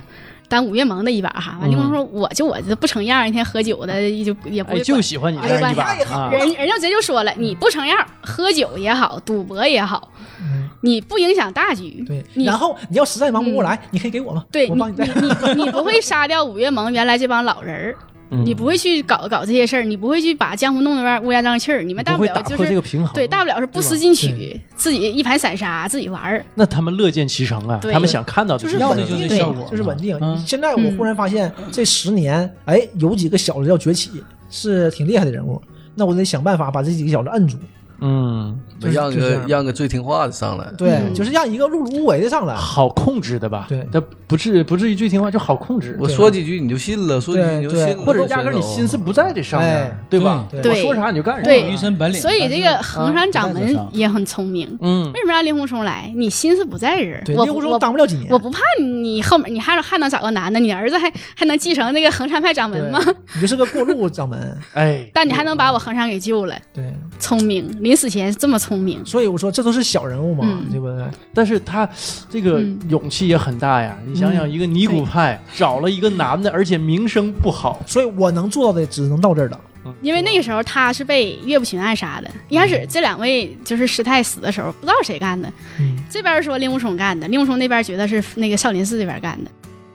当五月盟的一把哈。完，
嗯
令狐冲说我就我这不成样，一天喝酒的就也不
哎，就喜欢你这
哎
样一把
哎呀
啊，
人人家直接就说了，你不成样，喝酒也好，赌博也好，
嗯，
你不影响大局。
然后你要实在忙不过来，你可以给我嘛？
对你
我帮你带。
你你你不会杀掉五月盟原来这帮老人儿，
嗯。
你不会去搞搞这些事儿，你不会去把江湖弄得乌烟瘴气儿，你们大
不会打破这
不了就是
个平衡，
对，大不了是不思进取，自己一盘散沙，自己玩儿。
那他们乐见其成啊，他们想看到的
就是
要的就是效果
就是稳定。
嗯。
现在我忽然发现，这十年，哎，有几个小子要崛起，是挺厉害的人物。那我得想办法把这几个小子摁住。
嗯，
就是
让个让个最听话的上来。
对，
嗯
就是让一个碌碌无为的上来。
好控制的吧？
对
他不至不至于最听话，就好控制，
我说几句你就信了，说几句你就信了，
或者压根儿你心思不在这上面
哎，
对吧？
对
对
我说啥你就干啥。
对
余生本领。
所以这个衡山掌门也很聪明。
嗯
为什么让令狐冲来？你心思不在这儿，
对，令狐冲
我不我
当不了几年
我。不怕你后面你还还能找个男的，你儿子还还能继承那个衡山派掌门吗？
你就是个过路掌门。[laughs]
哎，
但你还能把我衡山给救了，
对，
聪明，临死前这么聪明，
所以我说这都是小人物嘛，
嗯
对不对？
但是他这个
嗯
勇气也很大呀！你想想，一个尼古派找了一个男的，而且名声不好，
所以我能做到的只能到这儿了。
因为那个时候他是被岳不群暗杀的。一开始这两位就是师太死的时候，不知道谁干的，
嗯，
这边说令狐冲干的，令狐冲那边觉得是那个少林寺这边干的，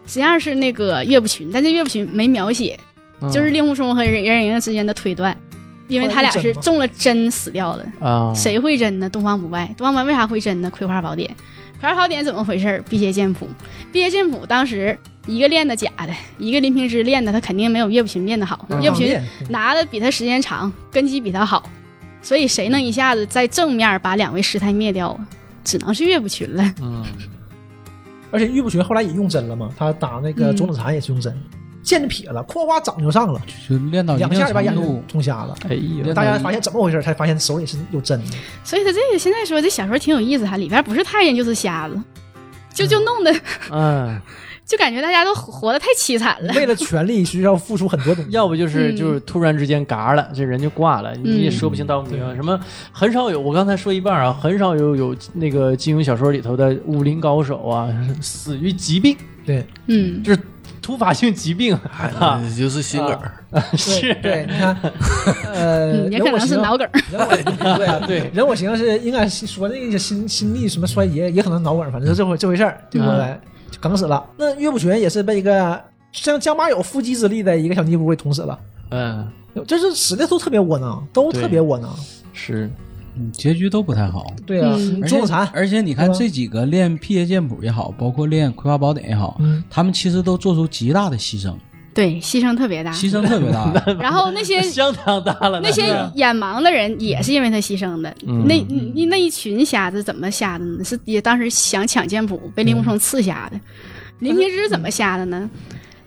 实际上是那个岳不群，但这岳不群没描写，
嗯
就是令狐冲和任任盈盈之间的推断，因为他俩是中了针死掉的。
啊，
谁会针呢？东方不败。东方不败为啥会针呢？葵花宝典。葵花宝典怎么回事？辟邪剑谱。辟邪剑谱当时一个练的假的，一个林平之练的，他肯定没有岳不群练的好。
嗯
岳不群拿的比他时间长，根基比他好，所以谁能一下子在正面把两位师太灭掉啊？只能是岳不群了。
嗯，
而且岳不群后来也用针了嘛，他打那个
嗯
钟子禅也是用针，剑撇了，哐哗掌就上了，
就练到
两下就把眼
程度
睛，通瞎了。
哎呀，
大家发现怎么回事？才发现手里是有针的。
所以他这个现在说这小说挺有意思哈，里边不是太监就是瞎子，就就弄的
嗯，[laughs]
就感觉大家都活得太凄惨了。
为了权力需要付出很多东西。
要不就是
嗯
就是突然之间嘎了，这人就挂了，你也说不清道不明。什么很少有，我刚才说一半啊，很少有有那个金庸小说里头的武林高手啊死于疾病，
对
嗯，
就是突发性疾病 [laughs] 啊，
哎就是心梗儿，[laughs]
对对，你看，呃，[laughs]
嗯也可能是脑梗儿。
人我对啊，
对，
人我行是应该是说那个心心力什么衰竭，也可能脑梗，反正是这回这回事儿，对不对？就梗死了。那岳不群也是被一个像江马有腹肌之力的一个小尼姑给捅死了，
嗯，
就是死的都特别窝囊，都特别窝囊。
是，
嗯结局都不太好。
对啊，
嗯
而且而且你看这几个练辟邪剑谱也好，包括练葵花宝典也好，
嗯，
他们其实都做出极大的牺牲，
对，牺牲特别大。
牺牲特别大。[laughs]
然后那些
相当大了，
那些眼盲的人也是因为他牺牲的。
嗯
那那那一群瞎子怎么瞎的呢？是也当时想抢剑谱，被令狐冲刺瞎的。林平之怎么瞎的呢？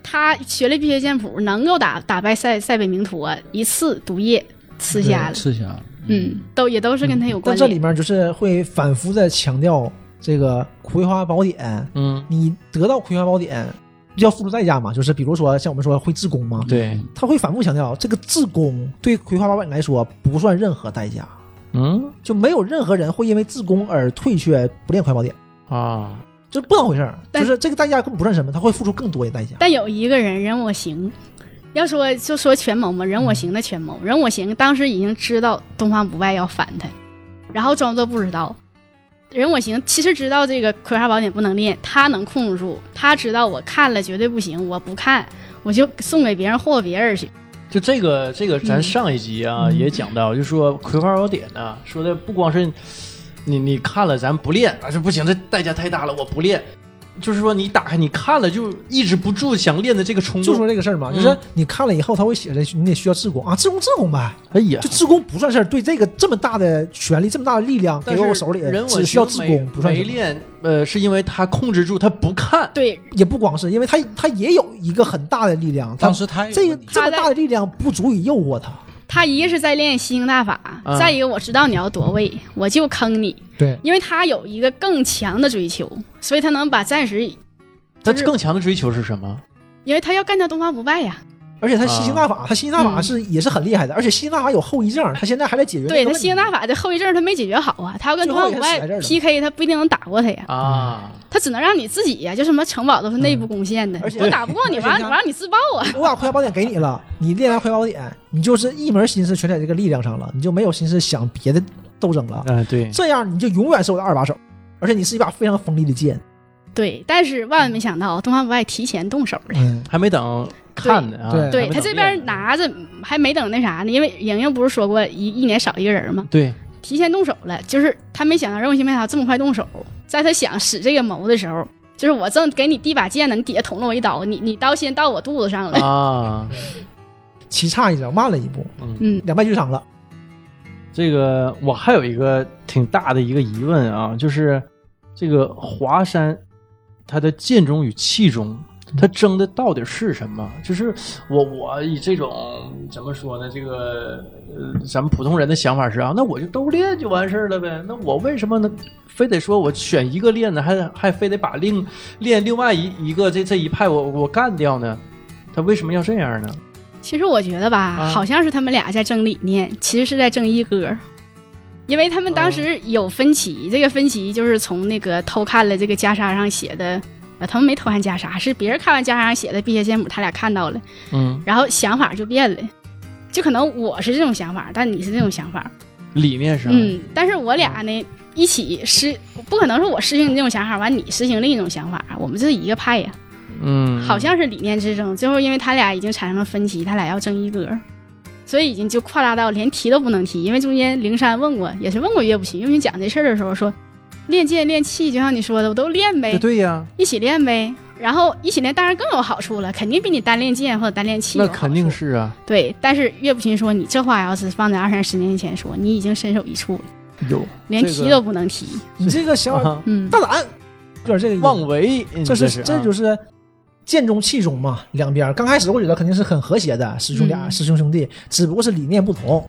他学了辟邪剑谱，能够打打败塞塞北明陀，一次毒液刺瞎了。
刺瞎，
嗯，都也都是跟他有关联。
但这里面就是会反复的强调这个葵花宝典，
嗯，
你得到葵花宝典要付出代价嘛，就是比如说像我们说会自宫嘛，
对，
他会反复强调这个自宫对葵花宝典来说不算任何代价，
嗯？
就没有任何人会因为自宫而退却不练葵花宝典，
啊，
这不当回事儿，
但
就是这个代价根本不算什么，他会付出更多的代价。
但有一个人任我行，要说就说权谋嘛，任我行的权谋，任我行当时已经知道东方不败要反他，然后装作不知道。任我行其实知道这个葵花宝典不能练，他能控制住，他知道我看了绝对不行，我不看，我就送给别人霍霍别人去。
就这个这个，咱上一集啊、
嗯
也讲到，就说《葵花宝典》呢，说的不光是你你看了咱不练啊，这不行，这代价太大了，我不练。就是说你打开你看了就抑制不住想练的这个冲动就。
说这个事儿嘛，
嗯
就是你看了以后，他会写着你得需要自宫啊，自宫自宫呗，
哎呀
就，自宫不算事儿。对这个这么大的权力、这么大的力量给
但是
我手里
人，我
只需要自宫，不算。
没练，呃，是因为他控制住他不看。
对
也不光是因为他他也有一个很大的力量，他
当时他
这个这么大的力量不足以诱惑他。
他一个是在练吸星大法，
啊
再一个我知道你要夺位，我就坑你，
对，
因为他有一个更强的追求，所以他能把暂时，
他更强的追求是什么？
因为他要干掉东方不败呀。
而且他吸星大法，他吸星大法
嗯
是也是很厉害的，而且吸星大法有后遗症，他现在还在解决
对他。吸星大法的后遗症他没解决好啊，他要跟东方不败 PK，他不一定能打过他呀，
啊，
他只能让你自己呀，就什么城堡都是内部攻陷的，
而且
我打不过你，
而且你看
完了我让你自爆啊。
我把葵花宝典给你了，你练完葵花宝典，你就是一门心思全在这个力量上了，你就没有心思想别的斗争了。
嗯、对，
这样你就永远是我的二把手，而且你是一把非常锋利的剑。
对，但是万万没想到东方不败提前动手了。
嗯，
还没等看的啊，
对
他这边拿着还没等那啥呢，因为莹莹不是说过一一年少一个人吗？
对，
提前动手了，就是他没想到任务星为啥这么快动手，在他想使这个谋的时候，就是我正给你递把剑呢，你底下捅了我一刀，你你刀先到我肚子上了，
啊，[laughs]
棋差一脚，慢了一步，
嗯，
两败俱伤了。
这个我还有一个挺大的一个疑问啊，就是这个华山，它的剑中与气中，他争的到底是什么？就是我我以这种怎么说呢？这个呃，咱们普通人的想法是啊，那我就都练就完事儿了呗。那我为什么呢？非得说我选一个练呢？还还非得把另练另外一一个这这一派我我干掉呢？他为什么要这样呢？
其实我觉得吧，
啊
好像是他们俩在争理念，其实是在争一哥。因为他们当时有分歧，这个分歧就是从那个偷看了这个袈裟上写的，呃，他们没偷看袈裟，是别人看完袈裟上写的辟邪仙母，他俩看到了，
嗯，
然后想法就变了，就可能我是这种想法，但你是这种想法，
理念上，
嗯，但是我俩呢一起实不可能说我实行你这种想法，完你实行另一种想法，我们这是一个派呀，
嗯，
好像是理念之争，最后因为他俩已经产生了分歧，他俩要争一格，所以已经就扩大到连提都不能提。因为中间灵山问过，也是问过岳不群，岳不群讲这事儿的时候说，练剑练气，就像你说的，我都练呗，
对呀，
一起练呗。然后一起练当然更有好处了，肯定比你单练剑或者单练气
那肯定是啊，
对。但是岳不群说，你这话要是放在二三十年前说，你已经身首异处了，
有
连提都不能提。
你这个想法
啊。
嗯，
大胆，就是这个
妄为，
这是这就是剑中气中嘛，两边刚开始我觉得肯定是很和谐的，师兄俩、
嗯。
师兄兄弟，只不过是理念不同。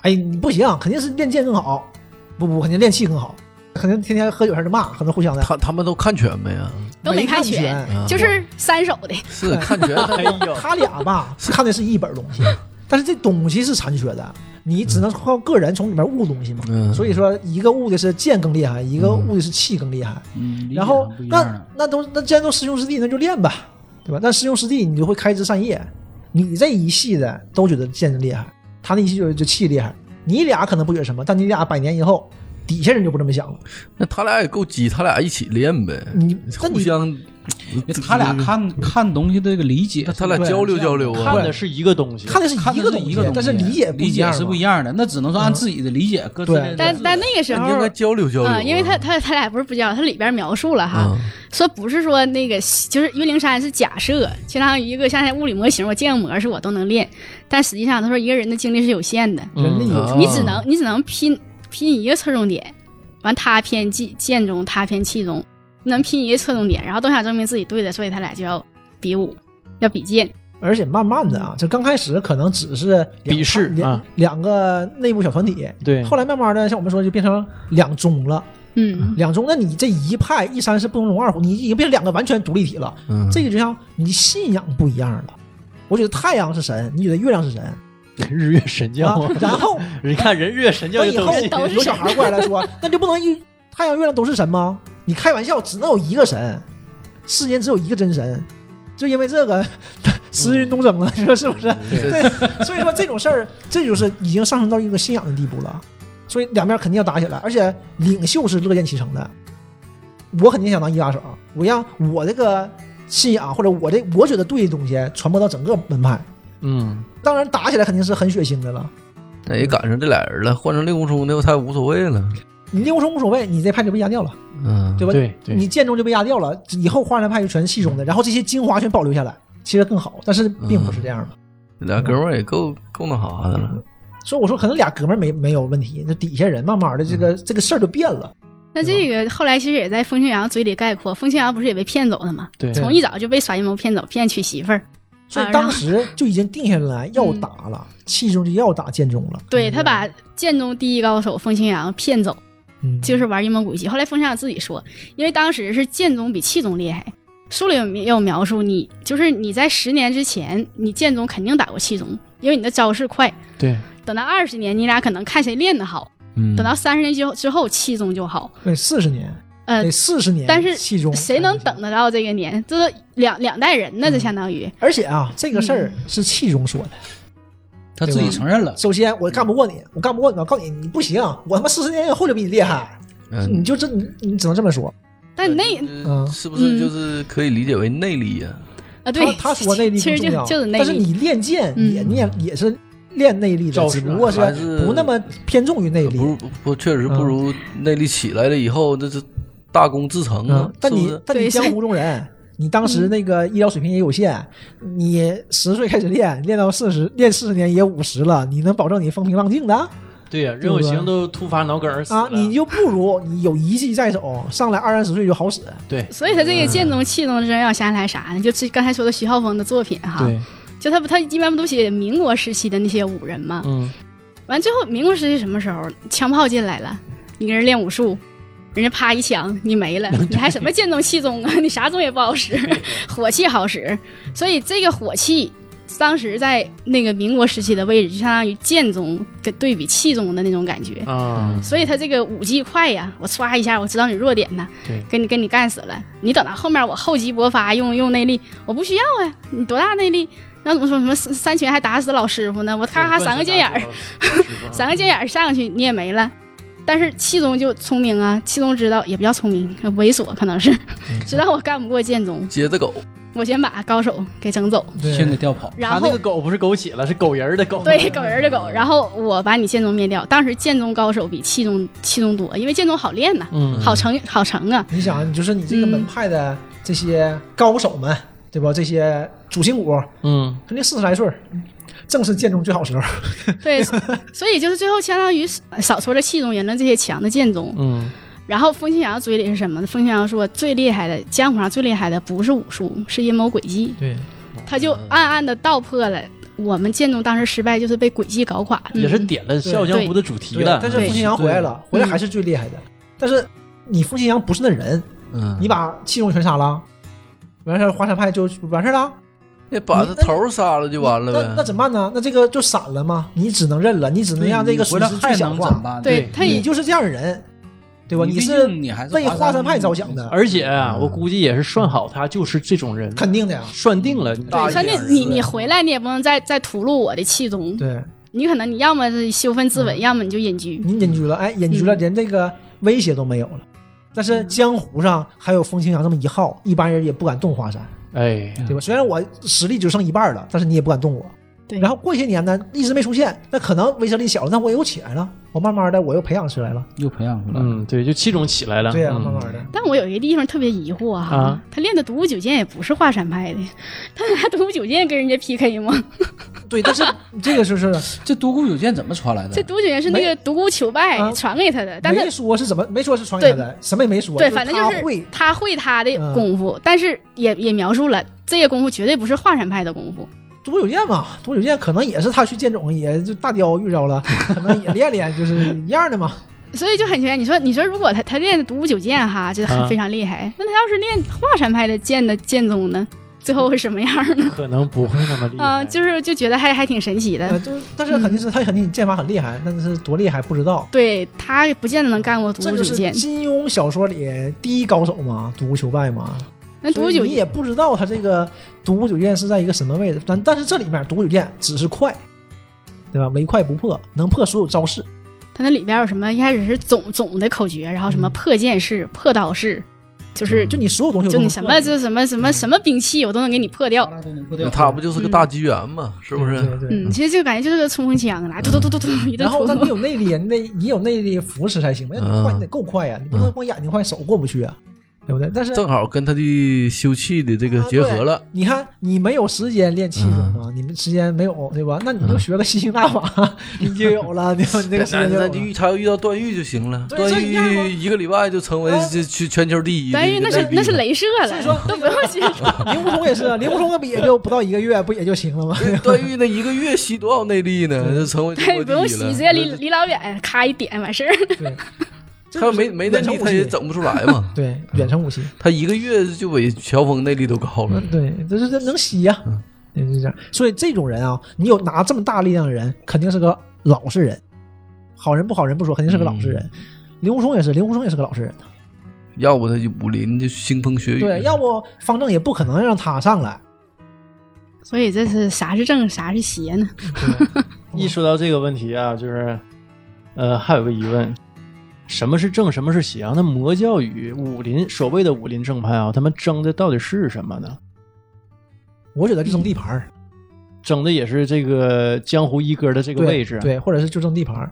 哎，你不行，肯定是练剑更好，不不，肯定练气更好，肯定天天喝酒还是骂，可能互相的。
他他们都看拳没呀？
都没看
全
全，
啊
就是三手的。
是看拳，
哎呦，[laughs]
他俩吧看的是一本东西，但是这东西是残缺的，你只能靠个人从里面悟东西嘛。
嗯，
所以说，一个悟的是剑更厉害，一个悟的是气更厉害。
嗯，
然后那。那都那既然都师兄师弟，那就练吧，对吧？那师兄师弟你就会开枝散叶，你这一系的都觉得剑厉害，他那一系就就气厉害。你俩可能不觉得什么，但你俩百年以后，底下人就不这么想了。
那他俩也够鸡，他俩一起练呗，
你你
互相，
他俩看看东西的这个理解
他，俩交流交流啊，
看的是一个东西，
看的是
看
一个东西
是一个东西，
但是理解不一样嘛
理解是不一样的。那只能说按自己的理解，各自
但但那个时候
应该交流交流啊，
嗯，因为他他他俩不是不交流，他里边描述了哈，
啊，
说不是说那个就是岳灵珊是假设，相当于一个像物理模型，我建个模是我都能练，但实际上他说一个人的精力是有限的，你只能你只能拼拼一个侧重点，完他偏剑剑中，他偏气中，能拼一个侧重点，然后都想证明自己对的，所以他俩就要比武，要比剑。
而且慢慢的啊，就刚开始可能只是两
比试
两
啊
两个内部小团体，
对，
后来慢慢的像我们说就变成两宗了。
嗯，
两宗，那你这一派一山是不能容二虎，你已经变成两个完全独立体了。
嗯，
这个就像你信仰不一样了。我觉得太阳是神，你觉得月亮是神 [laughs]
日月神教
啊。然后 [laughs]
你看人日月神教
以后有 [laughs] 小孩过来了说，那就不能一太阳、月亮都是神吗？你开玩笑，只能有一个神，世间只有一个真神。就因为这个时运东征了，你说是不是？对，所以说这种事儿，这就是已经上升到一个信仰的地步了。所以两边肯定要打起来，而且领袖是乐见其成的。我肯定想当一把手，我让我这个信仰或者我这我觉得对的东西传播到整个门派，
嗯，
当然打起来肯定是很血腥的了。
那也赶上这俩人了，换成令狐冲的我才无所谓了。
你令狐冲无所谓，你这派就被压掉了，
嗯，
对吧？
对对
你剑宗就被压掉了，以后华山派就全是气宗的，然后这些精华全保留下来，其实更好。但是并不是这样的，
这俩哥们儿也够够那啥的了。
所以我说可能俩哥们儿没没有问题，那底下人慢慢的这个、这个事儿就变了。
那这个后来其实也在风清扬嘴里概括，风清扬不是也被骗走了吗？
对，
从一早就被耍阴谋骗走，骗娶媳妇儿。
所以当时就已经定下来要打了，气宗就要打剑宗了。
对他把剑宗第一高手风清扬骗走，
嗯，
就是玩阴谋诡计。后来风清扬自己说，因为当时是剑宗比气宗厉害。书里有也有描述，你就是你在十年之前，你剑宗肯定打过气宗，因为你的招式快。
对，
等到二十年，你俩可能看谁练得好。
嗯
等到三十年之后，之后气宗就好。
对四十年，
呃
得，四十年，
但是
气宗
谁能等得到这个年？这都两两代人呢，这相当于。
而且啊，这个事儿
嗯
是气中说的。
他自己承认了，
首先，我干不过你，我干不过你，我告诉你，你不行，我他妈四十年以后就比你厉害。你
嗯，
就这，你你只能这么说。
但内
嗯
是不是就是可以理解为内力呀？
啊，对，
他他说内力
其实就
更重要，
就是内力。
但是你练剑
嗯
也练也是练内力的，只不过
是
不那么偏重于内力
不。如不确实不如内力起来了以后，那是大功自成啊
嗯，。但你但你江湖中人，你当时那个医疗水平也有限，你十岁开始练，练到四十，练四十年也五十了，你能保证你风平浪静的
对呀，任我行都突发脑梗而死
啊？你就不如你有一技在手，上来二三十岁就好使。
对
所以他这个剑宗、气宗真让我想起来啥呢？就是刚才说的徐浩峰的作品哈，
对，
就他不他一般不都写民国时期的那些武人吗？
嗯，
完最后民国时期什么时候枪炮进来了，你跟人练武术，人家啪一枪你没了，[laughs] 你还什么剑宗气宗啊？[laughs] 你啥宗也不好使，[laughs] 火气好使，所以这个火气。当时在那个民国时期的位置，就相当于剑宗跟对比气宗的那种感觉，
啊，
所以他这个武技快呀，我唰一下我知道你弱点呢，
对，
跟你跟你干死了。你等到后面我厚积薄发，用用内力，我不需要啊，你多大内力？那怎么说什么三三拳还打死老师傅呢？我咔咔三个剑眼儿，三个剑眼儿上去你也没了。但是气宗就聪明啊，气宗知道也不叫聪明，猥琐可能是知道我干不过剑宗，
接着狗，
我先把高手给整走，
先给调跑。
然后
他那个狗不是枸杞了，是狗人儿的狗。
对，狗人儿的狗，然后我把你剑宗灭掉。当时剑宗高手比气宗气宗多，因为剑宗好练呐，
嗯，
好成好成啊。
你想，你就是你这个门派的这些高手们，对吧？这些主心骨
嗯，
肯定四十来岁儿，正是剑宗最好时候。[laughs]
对，所以就是最后相当于扫除了气宗，赢了这些强的剑宗。
嗯，
然后风清扬嘴里是什么呢？风清扬说最厉害的江湖上最厉害的不是武术，是阴谋诡计。
对，
他就暗暗的道破了我们剑宗当时失败就是被诡计搞垮的。
也是点了《笑傲江湖》的主题了。
但是风清扬回来了，回来还是最厉害的。但是你风清扬不是那人，
嗯，
你把气宗全杀了，完事儿华山派就完事儿了。
你把他头杀了就完了
那那
呗。
怎么办呢？那这个就散了吗？你只能认了，你只能让这个损失最小
还能怎。办？
对，他也
你就是这样的人，对吧？
你
是
你还是
为华山派着想的，
而且啊，我估计也是算好，他就是这种人，
肯定的呀。
算定了。
对，说那你你回来你也不能再再屠戮我的气宗，
对
你可能你要么是羞愤自刎，要么你就隐居。
你隐居了，哎，隐居了，连这个威胁都没有了。但是江湖上还有风清扬这么一号，一般人也不敢动华山，
哎，
对吧？虽然我实力只剩一半了，但是你也不敢动我。
对，
然后过些年呢，一直没出现，那可能威慑力小了，那我又起来了，我慢慢的我又培养起来了。
又培养出来了。
嗯，对，就气种起来了。
对呀、
嗯
慢慢的。
但我有一个地方特别疑惑哈，
啊
他练的独孤九剑也不是华山派的，他拿独孤九剑跟人家 PK 吗？[laughs]
对，但是这个就是
这独孤九剑怎么传来的？
这独孤九剑是那个独孤求败
啊
传给他的，但是
没说是怎么，没说是传给他的，什么也没说。
对，反正就是
他会。
他会他的
嗯
功夫，但是也也描述了这个功夫绝对不是华山派的功夫。
独孤九剑嘛，独孤九剑可能也是他去剑冢，也就大雕遇着了，可能也练练，就是一样的嘛。[laughs]
所以就很奇怪，你说你说如果他他练独孤九剑哈，就
很
非常厉害，那他要是练华山派的剑的剑宗呢，最后会什么样呢？[laughs]
可能不会那么厉害。
啊，就是就觉得还还挺神奇的
呃，。就但是肯定是他肯定剑法很厉害，但是多厉害不知道。
对他不见得能干过独孤九剑，
金庸小说里第一高手嘛，独孤求败嘛。
那独孤九
所以你也不知道他这个独孤九剑是在一个什么位置，但但是这里面独孤九剑只是快，对吧？唯快不破，能破所有招式。
它那里边有什么？一开始是总总的口诀，然后什么
嗯
破剑式、破刀式，就是
就你所有东西
就你什么就什么什么什么兵器我都能给你破掉。
那他不就是个大机缘吗？是不是？
对对对
嗯，其实就感觉就是个冲锋枪，来突突突突突一顿突
然后但你有内力，你得你有内力扶持才行吧？[laughs] 要你快，你得够快呀，你不能光眼睛快，手过不去啊，对不对？但是
正好跟他的修气的这个结合了。
你看，你没有时间练气功啊，你们时间没有，对吧？那你就学个吸星大法，[laughs] 你就有了，你你这个时间就
那那遇他要遇到段誉就行了，段誉一个礼拜就成为
啊
这全全球第一的
但
一个内力了。
那是那是镭射了，所以说都不用吸。[laughs]
林狐冲也是，令狐冲不也就不到一个月，不也就行了吗？
段誉那一个月吸多少内力呢？就成为中
对，不用洗，
第一了。
直接离离老远，咔一点完事儿。
对，
他要没没内力，他也整不出来嘛。[laughs]
对远程武器，
他一个月就比乔峰内力都高了
嗯，。对，这是这能吸呀，就是这样。所以这种人啊，你有拿这么大力量的人，肯定是个老实人，好人不好人不说，肯定是个老实人。令狐冲也是，令狐冲也是个老实人。
要不他就武林就腥风血雨。
对，要不方正也不可能让他上来。
所以这是啥是正，啥是邪呢？[laughs]
一说到这个问题啊，就是，呃，还有个疑问，什么是正，什么是邪啊？那魔教与武林所谓的武林正派啊，他们争的到底是什么呢？
我觉得就争地盘儿
争的也是这个江湖一哥的这个位置。，
对，或者是就争地盘儿。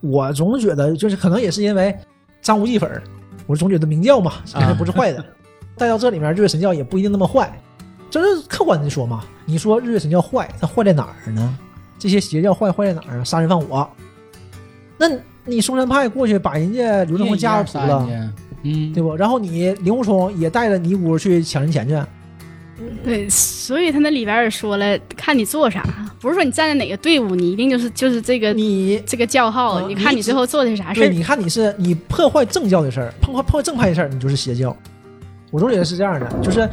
我总觉得就是可能也是因为张无忌粉儿，我总觉得明教嘛，肯定不是坏的。[laughs] 带到这里面，日月神教也不一定那么坏，这是客观的说嘛。你说日月神教坏，它坏在哪儿呢？这些邪教坏坏在哪儿啊？杀人放火。那你嵩山派过去把人家刘正风家都屠了，
嗯，
对不？然后你令狐冲也带着尼姑去抢人钱去，
对，所以他那里边也说了，看你做啥，不是说你站在哪个队伍，你一定就是就是这个
你
这个教号，
嗯
你看你最后做的是啥事
对，
儿。
你看你是你破坏正教的事儿，破坏破坏正派的事儿，你就是邪教。我总觉得是这样的，就是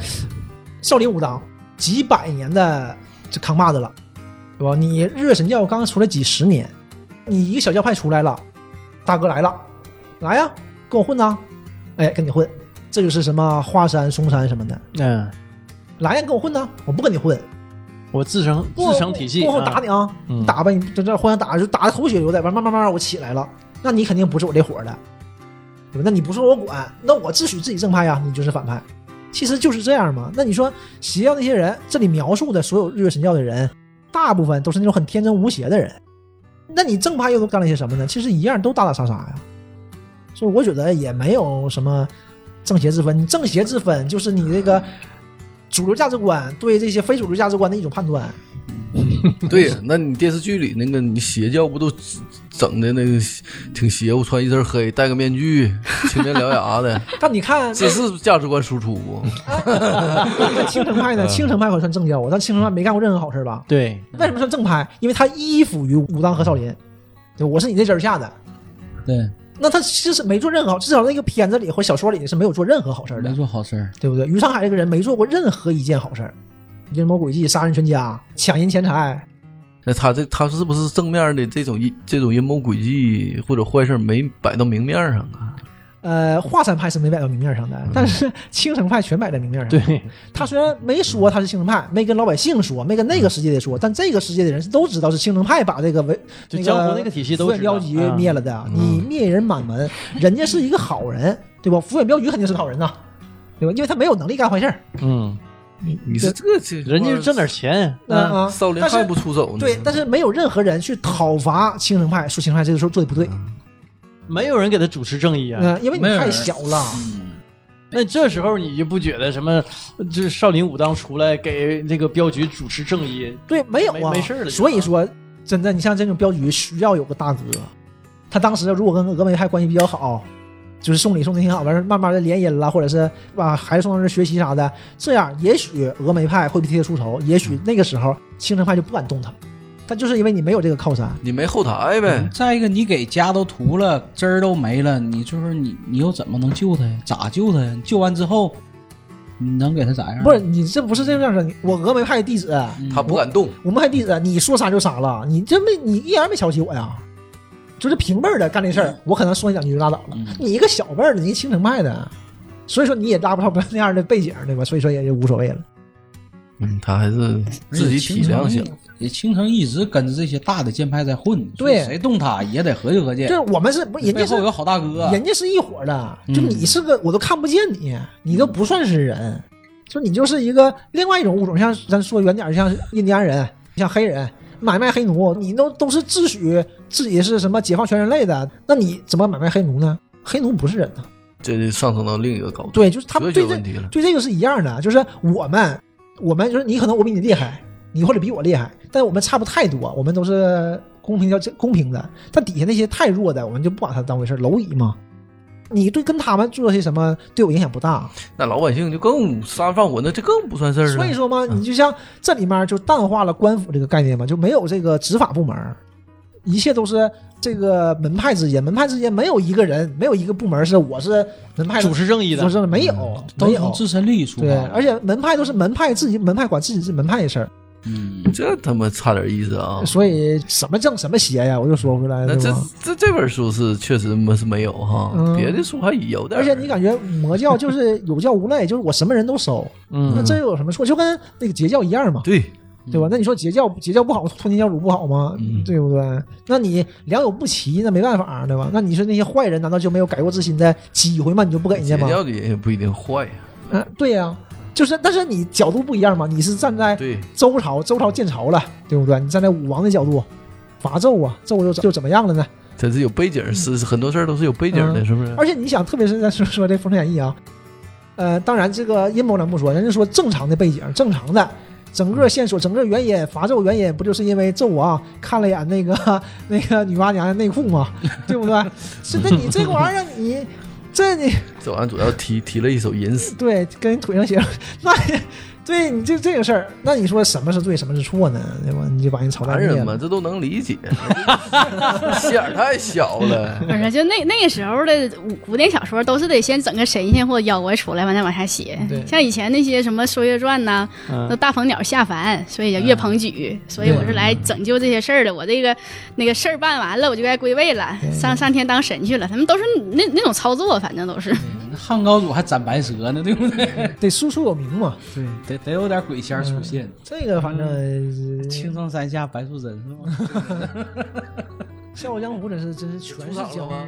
少林武当几百年的这扛把子了，对吧？你日月神教刚出来几十年，你一个小教派出来了，大哥来了，来呀，跟我混呐！哎，跟你混，这就是什么华山、嵩山什么的，
嗯，
来呀，跟我混呐！我不跟你混，
我自成自成体系，
过后
啊
打你啊！
嗯
打吧，你在这互相打，就打的头血流的，完慢慢慢慢我起来了，那你肯定不是我这伙的，对吧？那你不是我管，那我自诩自己正派呀，你就是反派，其实就是这样嘛。那你说邪教那些人，这里描述的所有日月神教的人，大部分都是那种很天真无邪的人，那你正派又都干了些什么呢？其实一样都打打杀杀呀。所以我觉得也没有什么正邪之分，正邪之分就是你这个主流价值观对这些非主流价值观的一种判断。[laughs]
对呀，那你电视剧里那个你邪教不都整的那个挺邪乎，穿一身黑，戴个面具，青面獠牙的，[laughs]
但你看，
这是价值观输出不？[laughs]
那青城派呢？青城派可算正教啊，但青城派没干过任何好事吧？
对，
为什么算正派？因为他依附于武当和少林，对，我是你那针下的。
对，
那他其实没做任何好，至少那个片子里或小说里是没有做任何好事儿的
没，做好事儿，
对不对？于长海这个人没做过任何一件好事儿，阴谋诡计、杀人全家、抢人钱财，
那他这他是不是正面的这种阴这种阴谋诡计或者坏事没摆到明面上啊？
呃，华山派是没摆到明面上的，但是青城派全摆在明面上。
对，
他虽然没说他是青城派，没跟老百姓说，没跟那个世界的说，但这个世界的人都知道是青城派把这个为那
就江湖那个体系都
福远镖局
嗯
灭了的。你灭人满门，人家是一个好人，对吧？福远镖局肯定是个好人呐，对吧？因为他没有能力干坏事儿。
嗯，
你是这这
人家挣点钱，
嗯啊，
少林
但是
还不出手呢？
对，但是没有任何人去讨伐青城派，说青城派这个时候做的不对，
没有人给他主持正义啊。
嗯，因为你太小了。
那这时候你就不觉得什么，就是少林武当出来给这个镖局主持正义，
对，没有啊，
没没事儿了
所以说，真的，你像这种镖局需要有个大哥，他当时如果跟峨眉派关系比较好，就是送礼送的挺好，完事儿慢慢的联姻了，或者是把孩子送到这儿学习啥的，这样也许峨眉派会替他出头，也许那个时候青城派就不敢动他，但就是因为你没有这个靠山，
你没后台呗？
再一个，你给家都屠了，汁儿都没了，你就是你，你又怎么能救他呀？咋救他呀？救完之后，你能给他咋样？
不是你这不是这样的，你我峨眉派的弟子，
嗯
他不敢动，
我们派弟子，你说杀就杀了，你这没你一点没瞧起我呀。就是平辈儿的干这事儿，我可能说你两句就拉倒了。
嗯
你一个小辈儿的，你一青城派的，所以说你也拉不到那样的背景，对吧？所以说也就无所谓了。
嗯，他还是自己体谅小。
也青城一直跟着这些大的剑派在混，
对
谁动他也得合计合计
就是。我们是不是人家是
背后有个好大哥，
人家是一伙的，就
嗯
你是个我都看不见你，你都不算是人，就你就是一个另外一种物种，像咱说远点儿，像印第安人，像黑人买卖黑奴，你都都是自诩自己是什么解放全人类的，那你怎么买卖黑奴呢？黑奴不是人呢，
这就上升到另一个高度，
对，就是他们对这。对这个是一样的，就是我们我们就是你可能我比你厉害，你或者比我厉害，但我们差不太多，我们都是公平交公平的。但底下那些太弱的，我们就不把他当回事，蝼蚁嘛。你对跟他们做些什么对我影响不大，
那老百姓就更杀人放火，那这更不算事儿了。
所以说嘛，你就像这里面就淡化了官府这个概念嘛，就没有这个执法部门，一切都是这个门派之间，门派之间没有一个人，没有一个部门是我是门派
主持正义的。
不，是没有
都是从
没有，
自身利益出
对，而且门派都是门派自己门派管自己是门派的事儿。
嗯，
这他妈差点意思啊！
所以什么正什么邪呀，我就说回来了，
那这？这这本书是确实没是没有哈，
嗯
别的书还有点。
而且你感觉魔教就是有教无类，就是我什么人都收，那
嗯，
这有什么错？就跟那个截教一样嘛，
对，
对吧？那你说截教截教不好，通天教主不好吗？
嗯
对不对？那你良莠不齐，那没办法，对吧？那你说那些坏人难道就没有改过自新的机会吗？你就不给人家吗？
截教的人也不一定坏呀。
嗯，对呀、就是，但是你角度不一样嘛，你是站在，周朝，周朝建朝了，对不对？你站在武王的角度，伐纣啊，纣又怎就怎么样了呢？
这是有背景，是是很多事儿都是有背景的，
嗯
是不是？
而且你想，特别是在说说这《封神演义》啊，呃，当然这个阴谋咱不说，人家说正常的背景，正常的。整个线索，整个原因，伐纣原因不就是因为纣王看了眼那个 [laughs] 那个女娲娘娘内裤吗？对不对？是，那你这个玩意儿，你这你
这玩意儿主要提提了一首吟诗，
对跟你腿上写上，[laughs] 那你对你这这个事儿，那你说什么是对，什么是错呢？对吧？你就把人朝代灭了
男人嘛，。这都能理解，[laughs] 心眼儿太小了。
不是，就那那个时候的古古典小说，都是得先整个神仙或者妖怪出来，完再往下写
对。
像以前那些什么《说岳传》呐，
嗯
那大鹏鸟下凡，所以叫岳鹏举，所以我是来拯救这些事儿的。我这个那个事儿办完了，我就该归位了，上上天当神去了。他们都是那那种操作，反正都是。
汉高祖还斩白蛇呢，对不对？
得输出有名嘛。
对，得得有点鬼仙出现。
这个反正呃
青城山下白素贞是吗？[laughs]
《笑傲江湖》真是真是全是江湖。
吗？[laughs]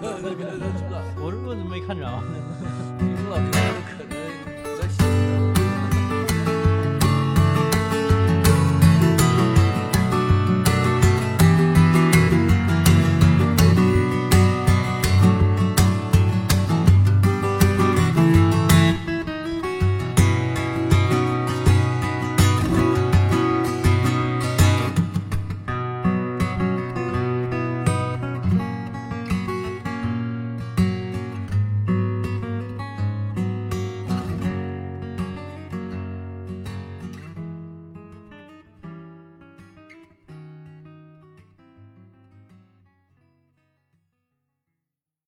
[laughs]
我是我怎么没看着？
呢？没了